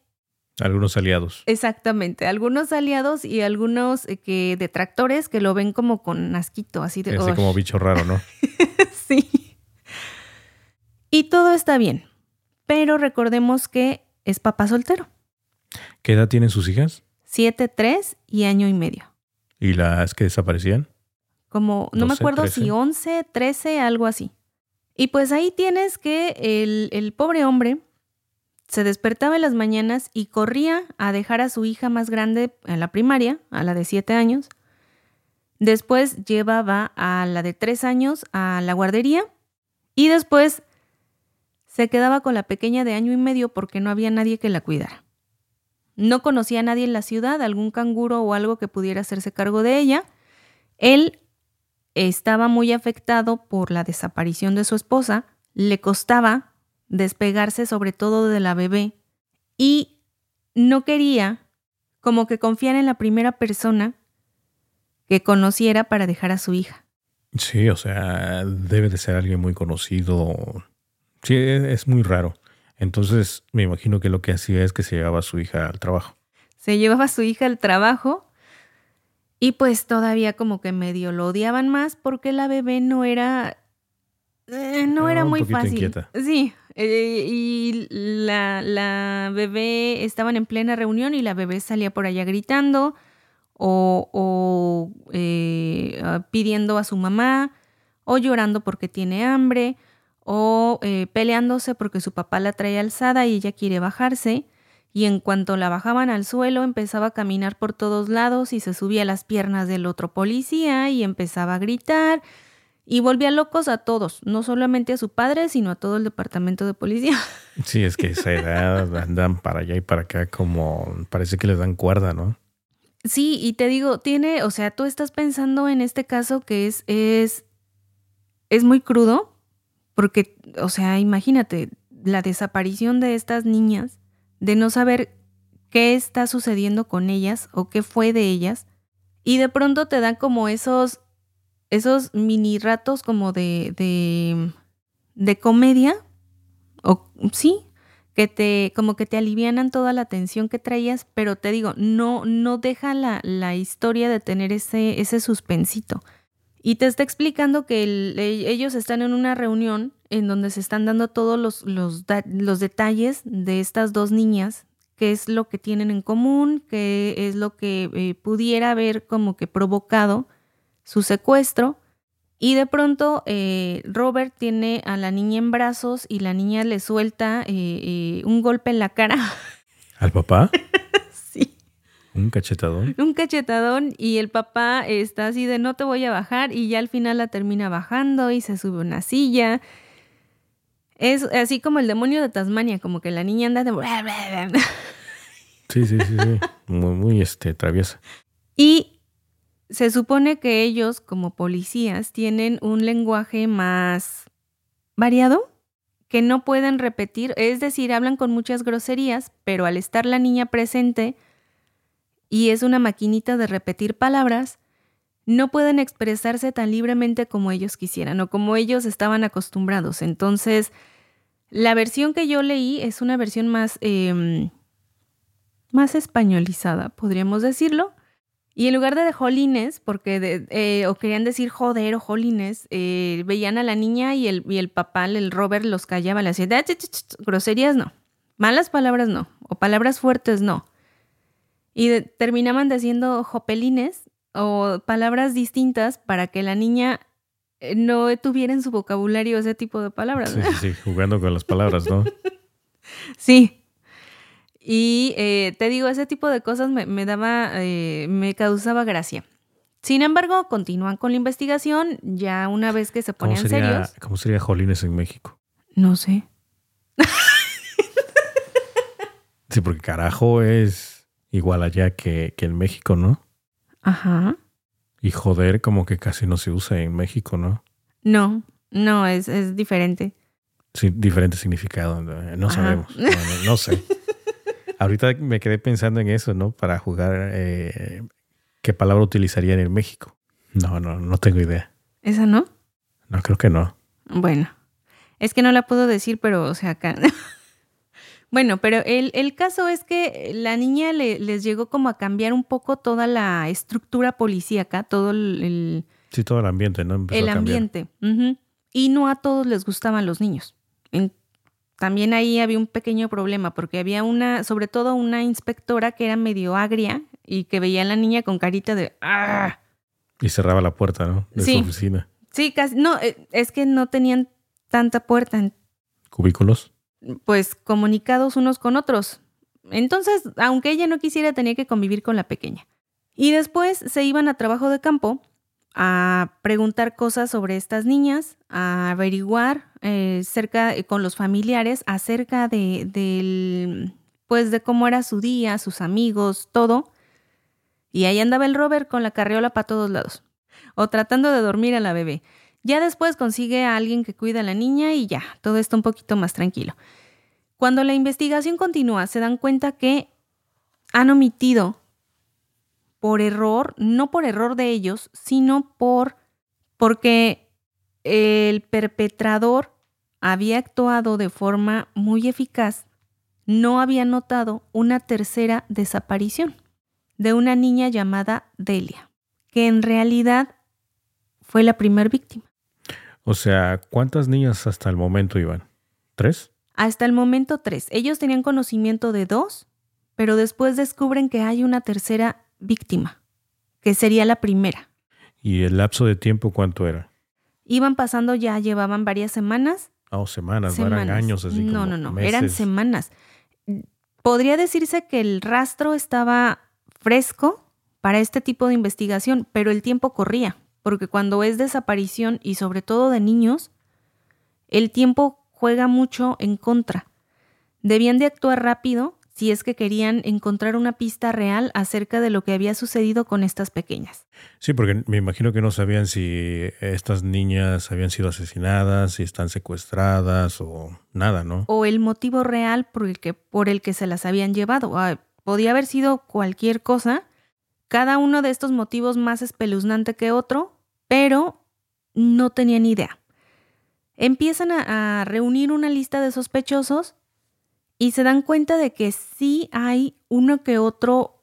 Speaker 1: Algunos aliados.
Speaker 2: Exactamente, algunos aliados y algunos eh, que detractores que lo ven como con asquito, así de...
Speaker 1: Así como bicho raro, ¿no?
Speaker 2: sí. Y todo está bien, pero recordemos que es papá soltero.
Speaker 1: ¿Qué edad tienen sus hijas?
Speaker 2: Siete, tres y año y medio.
Speaker 1: ¿Y las que desaparecían?
Speaker 2: Como, no me acuerdo si once, trece, algo así. Y pues ahí tienes que el, pobre hombre se despertaba en las mañanas y corría a dejar a su hija más grande en la primaria, a la de siete años. Después llevaba a la de tres años a la guardería y después se quedaba con la pequeña de año y medio porque no había nadie que la cuidara. No conocía a nadie en la ciudad, algún canguro o algo que pudiera hacerse cargo de ella. Él estaba muy afectado por la desaparición de su esposa, le costaba despegarse sobre todo de la bebé y no quería como que confiar en la primera persona que conociera para dejar a su hija.
Speaker 1: Sí, o sea, debe de ser alguien muy conocido. Sí, es muy raro. Entonces, me imagino que lo que hacía es que se llevaba a su hija al trabajo.
Speaker 2: Se llevaba a su hija al trabajo y pues todavía como que medio lo odiaban más porque la bebé no era. Eh, no era, muy fácil. Inquieta. Sí. Eh, y la, la, bebé estaban en plena reunión y la bebé salía por allá gritando o, o eh, pidiendo a su mamá o llorando porque tiene hambre o peleándose porque su papá la trae alzada y ella quiere bajarse y en cuanto la bajaban al suelo empezaba a caminar por todos lados y se subía a las piernas del otro policía y empezaba a gritar y volvía locos a todos, no solamente a su padre, sino a todo el departamento de policía.
Speaker 1: Sí, es que esa edad andan para allá y para acá como parece que les dan cuerda, ¿no?
Speaker 2: Sí, y te digo, tiene, o sea, tú estás pensando en este caso que es, es, es muy crudo, porque, o sea, imagínate, la desaparición de estas niñas de no saber qué está sucediendo con ellas o qué fue de ellas. Y de pronto te dan como esos, esos mini ratos como de, de, de comedia. O sí, que te, como que te alivianan toda la tensión que traías, pero te digo, no, no deja la, la historia de tener ese, ese suspensito. Y te está explicando que ellos están en una reunión en donde se están dando todos los, los, los, detalles de estas dos niñas, qué es lo que tienen en común, qué es lo que eh, pudiera haber como que provocado su secuestro. Y de pronto eh, Robert tiene a la niña en brazos y la niña le suelta eh, un golpe en la cara.
Speaker 1: ¿Al papá? Un cachetadón.
Speaker 2: Un cachetadón y el papá está así de no te voy a bajar y ya al final la termina bajando y se sube una silla. Es así como el demonio de Tasmania, como que la niña anda de...
Speaker 1: Sí, sí, sí, sí. Muy, muy este, traviesa.
Speaker 2: Y se supone que ellos, como policías, tienen un lenguaje más variado, que no pueden repetir, es decir, hablan con muchas groserías, pero al estar la niña presente, y es una maquinita de repetir palabras, no pueden expresarse tan libremente como ellos quisieran o como ellos estaban acostumbrados. Entonces, la versión que yo leí es una versión más, em, más españolizada, podríamos decirlo. Y en lugar de de jolines, porque eh, o querían decir joder o jolines, eh, veían a la niña y el, y el papá, el Robert, los callaba, le hacía groserías no, malas palabras no, o palabras fuertes no. Y terminaban diciendo jopelines o palabras distintas para que la niña eh, no tuviera en su vocabulario ese tipo de palabras.
Speaker 1: Sí, sí, sí, jugando con las palabras, ¿no?
Speaker 2: sí. Y eh, te digo, ese tipo de cosas me, daba, eh, me causaba gracia. Sin embargo, continúan con la investigación ya una vez que se ponían serios.
Speaker 1: ¿Cómo sería Jolines en México?
Speaker 2: No sé.
Speaker 1: Sí, porque carajo es igual allá que, que en México, ¿no?
Speaker 2: Ajá.
Speaker 1: Y joder como que casi no se usa en México, ¿no?
Speaker 2: No, no, es, es diferente.
Speaker 1: Sí, diferente significado. No
Speaker 2: Ajá.
Speaker 1: sabemos. No, no- no sé. Ahorita me quedé pensando en eso, ¿no? Para jugar, eh, ¿qué palabra utilizarían en México? No, no, no tengo idea.
Speaker 2: ¿Esa no?
Speaker 1: No, creo que no.
Speaker 2: Bueno, es que no la puedo decir, pero, o sea, acá. bueno, pero el, el caso es que la niña le- les llegó como a cambiar un poco toda la estructura policíaca, todo el,
Speaker 1: Sí, todo el ambiente, ¿no? Empezó
Speaker 2: el ambiente. Y no a todos les gustaban los niños. En- también ahí había un pequeño problema, porque había una, sobre todo una inspectora que era medio agria y que veía a la niña con carita de ¡ah!
Speaker 1: Y cerraba la puerta, ¿no? De
Speaker 2: Sí.
Speaker 1: su oficina.
Speaker 2: Sí, casi, no, eh, es que no tenían tanta puerta,
Speaker 1: Cubículos.
Speaker 2: Pues comunicados unos con otros. Entonces, aunque ella no quisiera, tenía que convivir con la pequeña. Y después se iban a trabajo de campo a preguntar cosas sobre estas niñas, a averiguar eh, cerca eh, con los familiares acerca de, del, pues de cómo era su día, sus amigos, todo. Y ahí andaba el Robert con la carriola para todos lados, o tratando de dormir a la bebé. Ya después consigue a alguien que cuida a la niña y ya, todo está un poquito más tranquilo. Cuando la investigación continúa, se dan cuenta que han omitido por error, no por error de ellos, sino por porque el perpetrador había actuado de forma muy eficaz, no había notado una tercera desaparición de una niña llamada Delia, que en realidad fue la primer víctima.
Speaker 1: O sea, ¿cuántas niñas hasta el momento iban? ¿Tres?
Speaker 2: Hasta el momento tres. Ellos tenían conocimiento de dos, pero después descubren que hay una tercera víctima, que sería la primera.
Speaker 1: ¿Y el lapso de tiempo cuánto era?
Speaker 2: Iban pasando ya, llevaban varias semanas.
Speaker 1: Ah, o semanas, no eran
Speaker 2: semanas.
Speaker 1: años así
Speaker 2: No,
Speaker 1: como
Speaker 2: no, no,
Speaker 1: meses.
Speaker 2: eran semanas. Podría decirse que el rastro estaba fresco para este tipo de investigación, pero el tiempo corría, porque cuando es desaparición y sobre todo de niños, el tiempo juega mucho en contra. Debían de actuar rápido si es que querían encontrar una pista real acerca de lo que había sucedido con estas pequeñas.
Speaker 1: Sí, porque me imagino que no sabían si estas niñas habían sido asesinadas, si están secuestradas o nada, ¿no?
Speaker 2: o el motivo real por el que, por el que se las habían llevado. Ah, podía haber sido cualquier cosa, cada uno de estos motivos más espeluznante que otro, pero no tenían idea. Empiezan a, a reunir una lista de sospechosos y se dan cuenta de que sí hay uno que otro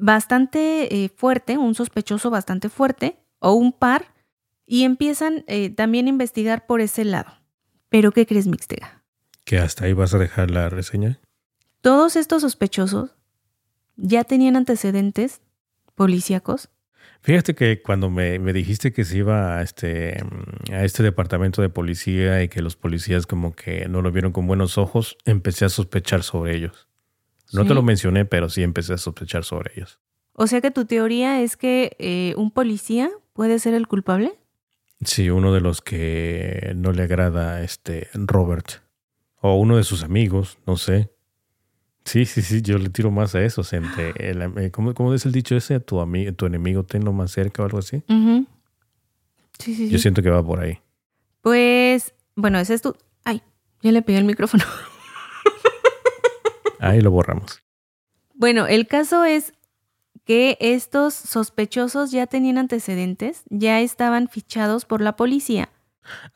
Speaker 2: bastante eh, fuerte, un sospechoso bastante fuerte, o un par, y empiezan eh, también a investigar por ese lado. Pero ¿qué crees, Mixtega?
Speaker 1: Que hasta ahí vas a dejar la reseña.
Speaker 2: Todos estos sospechosos ya tenían antecedentes policíacos.
Speaker 1: Fíjate que cuando me, me dijiste que se iba a este, a este departamento de policía y que los policías como que no lo vieron con buenos ojos, empecé a sospechar sobre ellos. No
Speaker 2: Sí.
Speaker 1: te lo mencioné, pero sí empecé a sospechar sobre ellos.
Speaker 2: O sea que tu teoría es que eh, un policía puede ser el culpable.
Speaker 1: Sí, uno de los que no le agrada a este Robert. O uno de sus amigos, no sé. Sí, sí, sí, yo le tiro más a eso. El, eh, ¿cómo, ¿Cómo es el dicho ese? Tu, ami- tu enemigo tenlo más cerca o algo así.
Speaker 2: Sí, sí,
Speaker 1: Yo
Speaker 2: sí.
Speaker 1: siento que va por ahí.
Speaker 2: Pues, bueno, ese es tu... Ay, ya le pegué el micrófono.
Speaker 1: Ahí lo borramos.
Speaker 2: Bueno, el caso es que estos sospechosos ya tenían antecedentes, ya estaban fichados por la policía.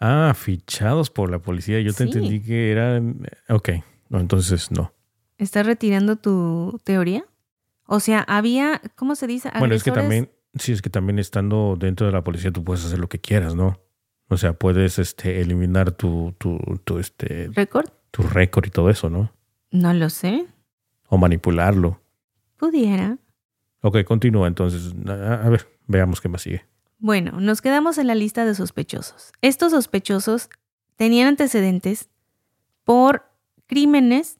Speaker 1: Ah, fichados por la policía. Yo te
Speaker 2: Sí.
Speaker 1: entendí que eran... Ok, no, entonces no.
Speaker 2: ¿Estás retirando tu teoría? O sea, había, ¿cómo se dice?
Speaker 1: Bueno, es que también, sí, es que también estando dentro de la policía tú puedes hacer lo que quieras, ¿no? O sea, puedes este, eliminar tu, tu, tu, este,
Speaker 2: ¿Récord?
Speaker 1: tu récord y todo eso, ¿no?
Speaker 2: No lo sé.
Speaker 1: O manipularlo.
Speaker 2: Pudiera.
Speaker 1: Ok, continúa entonces. A, a ver, veamos qué más sigue.
Speaker 2: Bueno, nos quedamos en la lista de sospechosos. Estos sospechosos tenían antecedentes por crímenes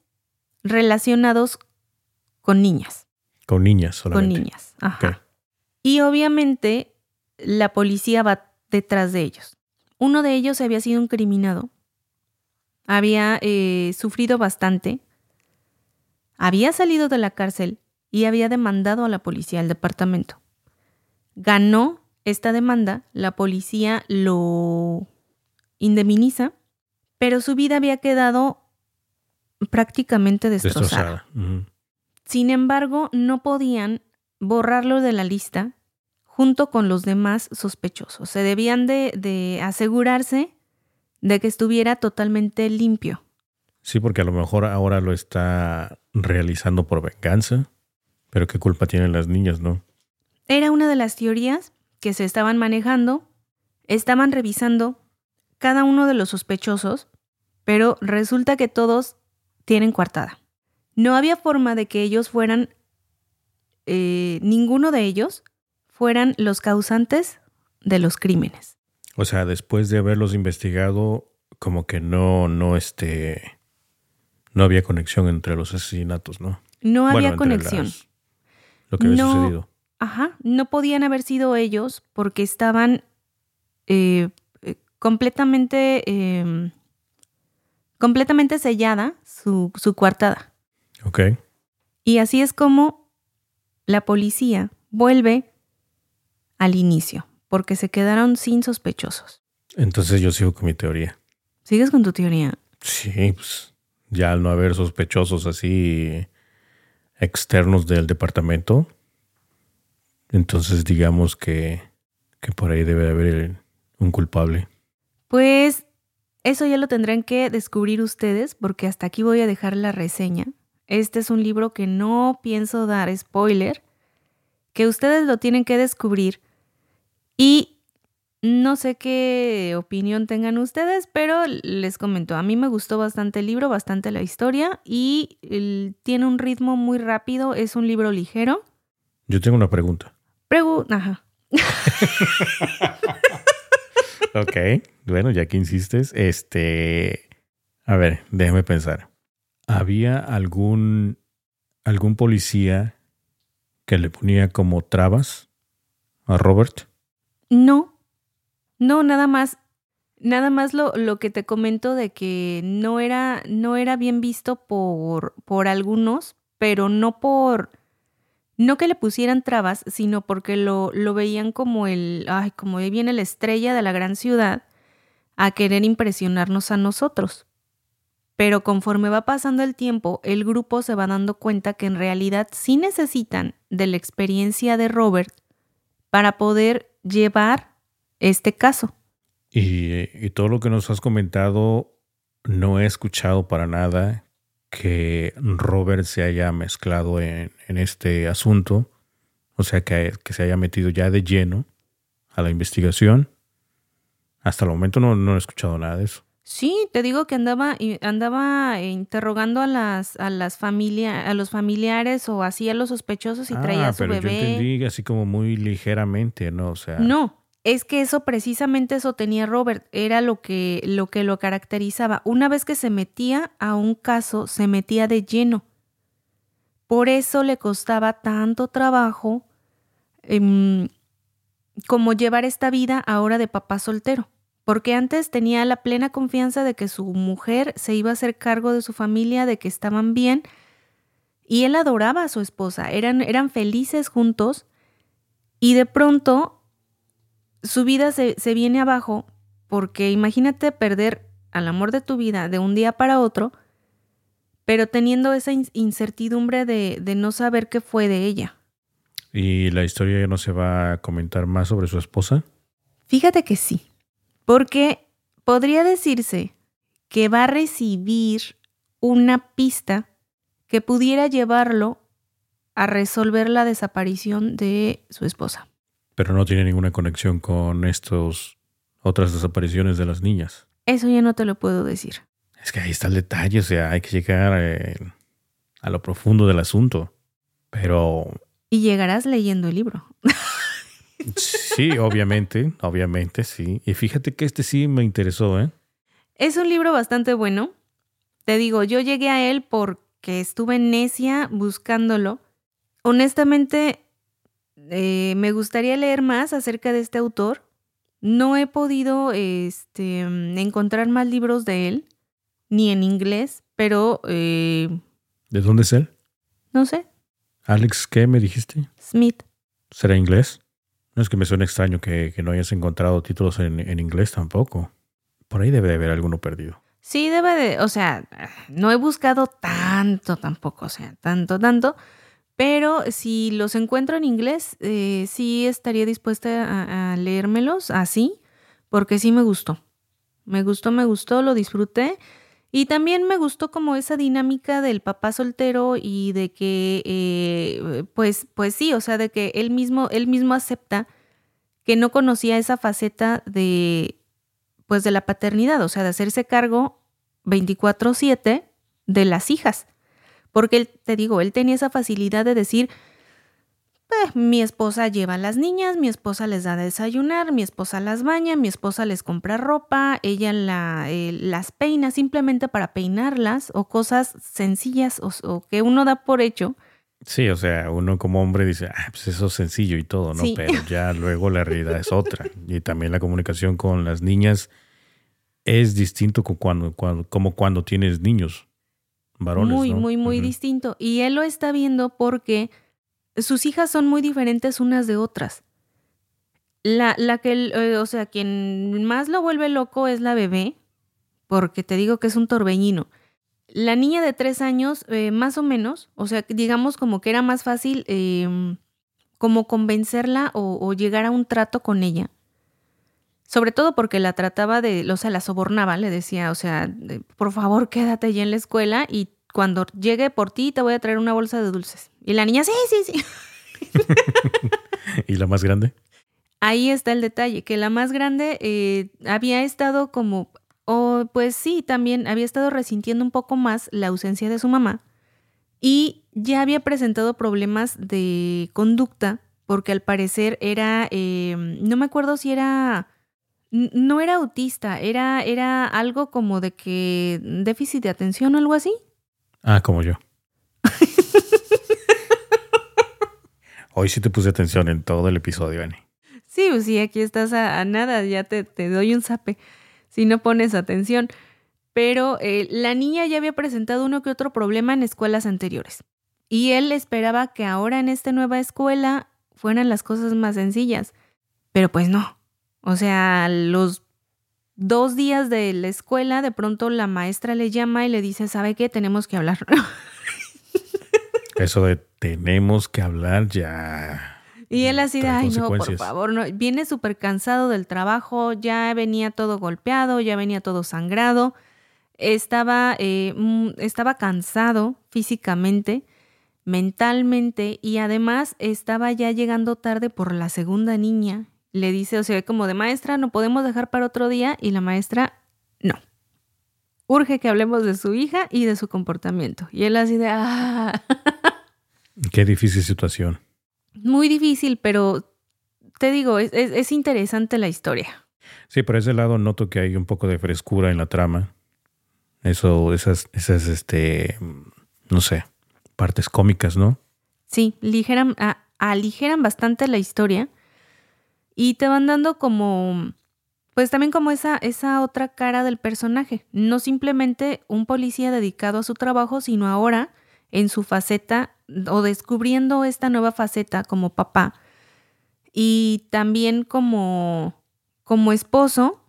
Speaker 2: relacionados con niñas.
Speaker 1: Con niñas
Speaker 2: Con
Speaker 1: solamente.
Speaker 2: niñas. Ajá. Y obviamente la policía va detrás de ellos. Uno de ellos había sido incriminado había eh, sufrido bastante, había salido de la cárcel y había demandado a la policía del departamento. Ganó esta demanda, la policía lo indemniza, pero su vida había quedado prácticamente destrozada. Sin embargo, no podían borrarlo de la lista junto con los demás sospechosos. Se debían de, asegurarse de que estuviera totalmente limpio.
Speaker 1: Sí, porque a lo mejor ahora lo está realizando por venganza, pero qué culpa tienen las niñas, ¿no?
Speaker 2: Era una de las teorías que se estaban manejando. Estaban revisando cada uno de los sospechosos, pero resulta que todos tienen coartada. No había forma de que ellos fueran, eh, ninguno de ellos fueran los causantes de los crímenes.
Speaker 1: O sea, después de haberlos investigado, como que no, no, este, no había conexión entre los asesinatos, ¿no?
Speaker 2: No había conexión.
Speaker 1: lo que había sucedido.
Speaker 2: Ajá, no podían haber sido ellos porque estaban eh, eh, completamente, em, completamente sellada su, su coartada.
Speaker 1: Ok.
Speaker 2: Y así es como la policía vuelve al inicio, porque se quedaron sin sospechosos.
Speaker 1: Entonces yo sigo con mi teoría.
Speaker 2: ¿Sigues con tu teoría?
Speaker 1: Sí, pues ya al no haber sospechosos así externos del departamento, entonces digamos que, que por ahí debe haber un culpable.
Speaker 2: Pues eso ya lo tendrán que descubrir ustedes porque hasta aquí voy a dejar la reseña. Este es un libro que no pienso dar spoiler, que ustedes lo tienen que descubrir y no sé qué opinión tengan ustedes, pero les comento, a mí me gustó bastante el libro, bastante la historia y tiene un ritmo muy rápido, es un libro ligero.
Speaker 1: Yo tengo una pregunta.
Speaker 2: Pregunta. Ajá.
Speaker 1: ok, bueno, ya que insistes, este, a ver, déjame pensar. ¿Había algún algún policía que le ponía como trabas a Robert?
Speaker 2: No, no, nada más, nada más lo, lo que te comento de que no era, no era bien visto por, por algunos, pero no por, no que le pusieran trabas, sino porque lo, lo veían como el, ay, como viene la estrella de la gran ciudad a querer impresionarnos a nosotros. Pero conforme va pasando el tiempo, el grupo se va dando cuenta que en realidad sí necesitan de la experiencia de Robert para poder llevar este caso.
Speaker 1: Y todo lo que nos has comentado, no he escuchado para nada que Robert se haya mezclado en, este asunto, o sea, que, que, se haya metido ya de lleno a la investigación. Hasta el momento no, no he escuchado nada de eso.
Speaker 2: Sí, te digo que andaba, andaba interrogando a las, a las familia, a los familiares o así a los sospechosos y traía a su
Speaker 1: pero
Speaker 2: bebé.
Speaker 1: Yo entendí así como muy ligeramente, ¿no? O sea.
Speaker 2: No, es que eso precisamente eso tenía Robert, era lo que, lo que lo caracterizaba. Una vez que se metía a un caso, se metía de lleno. Por eso le costaba tanto trabajo em, como llevar esta vida ahora de papá soltero. Porque antes tenía la plena confianza de que su mujer se iba a hacer cargo de su familia, de que estaban bien. Y él adoraba a su esposa, eran, eran felices juntos. Y de pronto su vida se, viene abajo porque imagínate perder al amor de tu vida de un día para otro, pero teniendo esa incertidumbre de, de, no saber qué fue de ella.
Speaker 1: ¿Y la historia ya no se va a comentar más sobre su esposa?
Speaker 2: Fíjate que sí, porque podría decirse que va a recibir una pista que pudiera llevarlo a resolver la desaparición de su esposa.
Speaker 1: Pero no tiene ninguna conexión con estos otras desapariciones de las niñas.
Speaker 2: Eso ya no te lo puedo decir.
Speaker 1: Es que ahí está el detalle, o sea, hay que llegar eh, a lo profundo del asunto. Pero...
Speaker 2: Y llegarás leyendo el libro.
Speaker 1: sí, obviamente, obviamente, sí. Y fíjate que este sí me interesó, ¿eh?
Speaker 2: Es un libro bastante bueno. Te digo, yo llegué a él porque estuve necia buscándolo. Honestamente, eh, me gustaría leer más acerca de este autor. No he podido este, encontrar más libros de él. ni en inglés, pero eh,
Speaker 1: ¿De dónde es él?
Speaker 2: no sé,
Speaker 1: Alex, ¿qué me dijiste?
Speaker 2: Smith.
Speaker 1: ¿Será inglés? No es que me suene extraño que, que no hayas encontrado títulos en, en inglés tampoco. Por ahí debe de haber alguno perdido.
Speaker 2: Sí, debe de, o sea, no he buscado tanto tampoco, o sea, tanto, tanto, pero si los encuentro en inglés, eh, sí estaría dispuesta a, leérmelos así, porque sí me gustó. Me gustó, me gustó, lo disfruté. Y también me gustó como esa dinámica del papá soltero y de que, eh, pues, pues sí, o sea, de que él mismo, él mismo acepta que no conocía esa faceta de, pues, de la paternidad, o sea, de hacerse cargo 24/7 de las hijas. Porque él, te digo, él tenía esa facilidad de decir, "Eh, mi esposa lleva a las niñas, mi esposa les da de desayunar, mi esposa las baña, mi esposa les compra ropa, ella la, eh, las peina simplemente para peinarlas o cosas sencillas o, o que uno da por hecho.
Speaker 1: Sí, o sea, uno como hombre dice, ah, pues eso es sencillo y todo, ¿no?
Speaker 2: Sí.
Speaker 1: Pero ya luego la realidad es otra. Y también la comunicación con las niñas es distinto con cuando, cuando, como cuando tienes niños, varones.
Speaker 2: muy,
Speaker 1: ¿no?
Speaker 2: muy, muy distinto. Y él lo está viendo porque sus hijas son muy diferentes unas de otras. La, la que, eh, o sea, quien más lo vuelve loco es la bebé, porque te digo que es un torbeñino. La niña de tres años, eh, más o menos, o sea, digamos como que era más fácil eh, como convencerla o, o llegar a un trato con ella. Sobre todo porque la trataba de, o sea, la sobornaba, le decía, o sea, por favor quédate ya en la escuela y cuando llegue por ti te voy a traer una bolsa de dulces. Y la niña, sí, sí, sí.
Speaker 1: ¿Y la más grande?
Speaker 2: Ahí está el detalle, que la más grande eh, había estado como, o pues sí, también había estado resintiendo un poco más la ausencia de su mamá y ya había presentado problemas de conducta porque al parecer era, eh, no me acuerdo si era, no era autista, era, era algo como de que déficit de atención o algo así.
Speaker 1: Ah, como yo. Hoy sí te puse atención en todo el episodio, Ani.
Speaker 2: Sí, pues sí, aquí estás a, a nada, ya te, te doy un zape si no pones atención. Pero eh, la niña ya había presentado uno que otro problema en escuelas anteriores. Y él esperaba que ahora en esta nueva escuela fueran las cosas más sencillas. Pero pues no. O sea, los dos días de la escuela, de pronto la maestra le llama y le dice, ¿sabe qué? Tenemos que hablar.
Speaker 1: Eso de tenemos que hablar ya.
Speaker 2: Y él así de, ay, no, por
Speaker 1: consecuencias".
Speaker 2: favor, no. Viene súper cansado del trabajo, ya venía todo golpeado, ya venía todo sangrado, estaba, eh, mm, estaba cansado físicamente, mentalmente y además estaba ya llegando tarde por la segunda niña. Le dice, o sea, como de maestra, no podemos dejar para otro día y la maestra, no. Urge que hablemos de su hija y de su comportamiento. Y él así de, ah.
Speaker 1: Qué difícil situación.
Speaker 2: Muy difícil, pero te digo, es, es- es interesante la historia.
Speaker 1: Sí, por ese lado noto que hay un poco de frescura en la trama. Eso, esas, esas, este, no sé, partes cómicas, ¿no?
Speaker 2: Sí, ligeran, a- aligeran bastante la historia y te van dando como, pues también como esa, esa otra cara del personaje. No simplemente un policía dedicado a su trabajo, sino ahora en su faceta o descubriendo esta nueva faceta como papá y también como, como esposo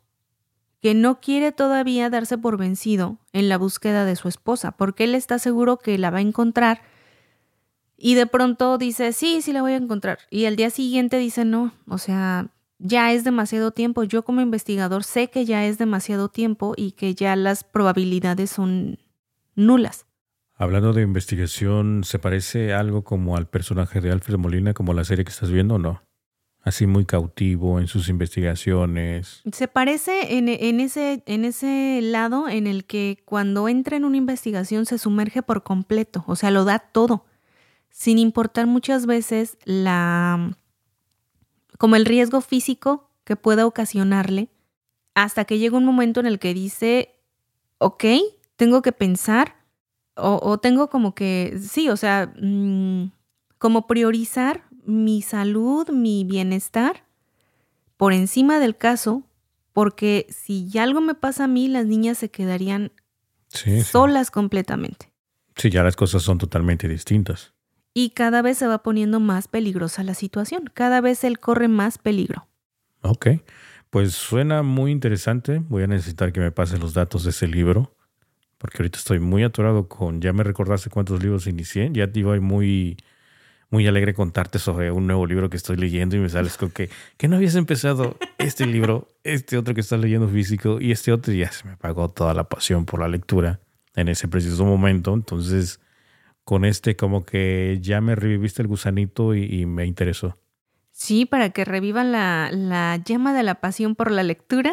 Speaker 2: que no quiere todavía darse por vencido en la búsqueda de su esposa, porque él está seguro que la va a encontrar y de pronto dice, sí, sí la voy a encontrar. Y al día siguiente dice, no, o sea, ya es demasiado tiempo. Yo como investigador sé que ya es demasiado tiempo y que ya las probabilidades son nulas.
Speaker 1: Hablando de investigación, ¿se parece algo como al personaje de Alfred Molina, como la serie que estás viendo o no? Así muy cautivo en sus investigaciones.
Speaker 2: Se parece en, en ese, en ese lado en el que cuando entra en una investigación se sumerge por completo, o sea, lo da todo, sin importar muchas veces la como el riesgo físico que pueda ocasionarle, hasta que llega un momento en el que dice, ok, tengo que pensar, o, o tengo como que, sí, o sea, mm, como priorizar mi salud, mi bienestar por encima del caso, porque si algo me pasa a mí, las niñas se quedarían
Speaker 1: Sí, sí.
Speaker 2: solas completamente.
Speaker 1: Sí, ya las cosas son totalmente distintas.
Speaker 2: Y cada vez se va poniendo más peligrosa la situación, cada vez él corre más peligro.
Speaker 1: Ok, pues suena muy interesante. Voy a necesitar que me pases los datos de ese libro, porque ahorita estoy muy atorado con, ya me recordaste cuántos libros inicié, ya te iba muy, muy alegre contarte sobre un nuevo libro que estoy leyendo y me sales con que, que no habías empezado este libro, este otro que estás leyendo físico y este otro, y ya se me pagó toda la pasión por la lectura en ese preciso momento. Entonces, con este como que ya me reviviste el gusanito y, me interesó.
Speaker 2: Sí, para que revivan la, la llama de la pasión por la lectura.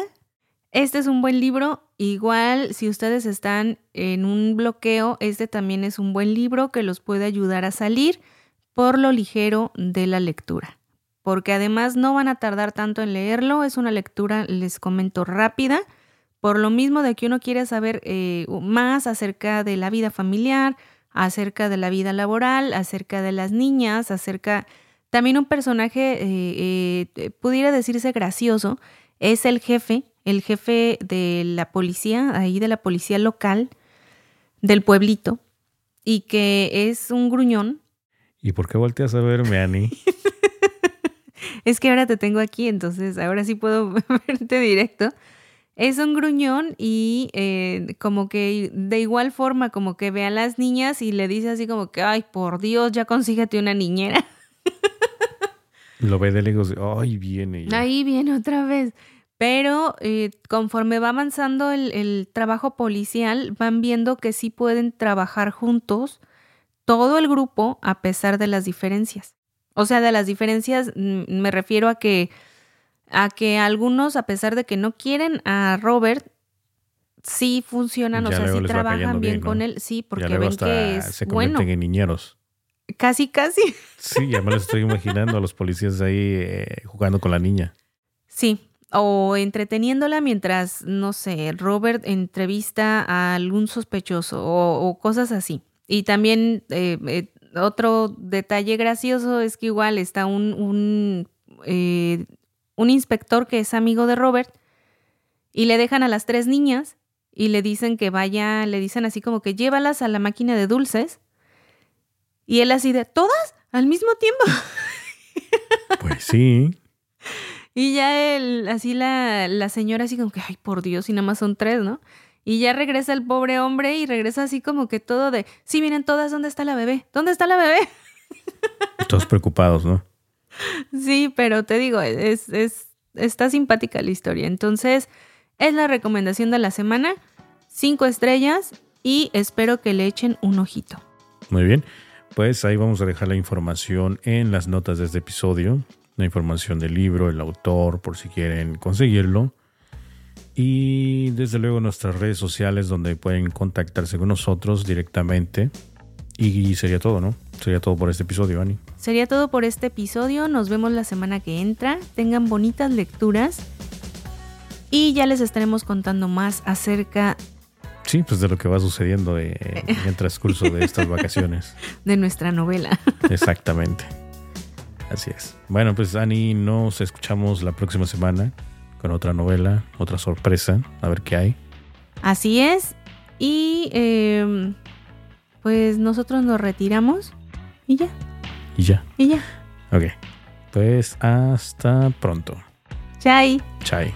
Speaker 2: Este es un buen libro. Igual, si ustedes están en un bloqueo, este también es un buen libro que los puede ayudar a salir por lo ligero de la lectura. Porque además no van a tardar tanto en leerlo. Es una lectura, les comento, rápida. Por lo mismo de que uno quiere saber eh, más acerca de la vida familiar, acerca de la vida laboral, acerca de las niñas, acerca también un personaje, eh, eh, pudiera decirse gracioso, es el jefe, el jefe de la policía, ahí de la policía local del pueblito, y que es un gruñón.
Speaker 1: ¿Y por qué volteas a verme, Ani?
Speaker 2: es que ahora te tengo aquí, entonces ahora sí puedo verte directo. Es un gruñón y eh, como que de igual forma como que ve a las niñas y le dice así como que, ay, por Dios, ya consígate una niñera.
Speaker 1: Lo ve de lejos, ay, viene. ya".
Speaker 2: Ahí viene otra vez. Pero eh, conforme va avanzando el, el trabajo policial, van viendo que sí pueden trabajar juntos todo el grupo a pesar de las diferencias. O sea, de las diferencias mm, me refiero a que a que algunos, a pesar de que no quieren a Robert, sí funcionan, o sea, sí trabajan bien,
Speaker 1: bien, ¿no?
Speaker 2: con él, sí, porque ven que es
Speaker 1: se convierten
Speaker 2: bueno.
Speaker 1: en niñeros.
Speaker 2: Casi, casi.
Speaker 1: Sí, ya me lo estoy imaginando a los policías ahí eh, jugando con la niña.
Speaker 2: Sí, o entreteniéndola mientras, no sé, Robert entrevista a algún sospechoso o, o cosas así. Y también eh, eh, otro detalle gracioso es que igual está un, un, eh, un inspector que es amigo de Robert y le dejan a las tres niñas y le dicen que vaya, le dicen así como que llévalas a la máquina de dulces. Y él así de, ¿todas? Al mismo tiempo.
Speaker 1: Pues sí.
Speaker 2: Y ya el, así la, la señora así como que, ay, por Dios, y nada más son tres, ¿no? Y ya regresa el pobre hombre y regresa así como que todo de, sí, vienen todas, ¿dónde está la bebé? ¿Dónde está la bebé?
Speaker 1: Todos preocupados, ¿no?
Speaker 2: Sí, pero te digo, es, es, está simpática la historia. Entonces, es la recomendación de la semana. Cinco estrellas y espero que le echen un ojito.
Speaker 1: Muy bien. Pues ahí vamos a dejar la información en las notas de este episodio. La información del libro, el autor, por si quieren conseguirlo. Y desde luego nuestras redes sociales donde pueden contactarse con nosotros directamente. Y sería todo, ¿no? Sería todo por este episodio, Ani.
Speaker 2: Sería todo por este episodio. Nos vemos la semana que entra. Tengan bonitas lecturas. Y ya les estaremos contando más acerca
Speaker 1: Sí, pues de lo que va sucediendo en el transcurso de estas vacaciones.
Speaker 2: de nuestra novela.
Speaker 1: Exactamente. Así es. Bueno, pues Ani, nos escuchamos la próxima semana con otra novela, otra sorpresa, a ver qué hay.
Speaker 2: Así es. Y eh, pues nosotros nos retiramos. Y ya,
Speaker 1: Y ya.
Speaker 2: y ya.
Speaker 1: Ok. Pues hasta pronto.
Speaker 2: Chai.
Speaker 1: Chai.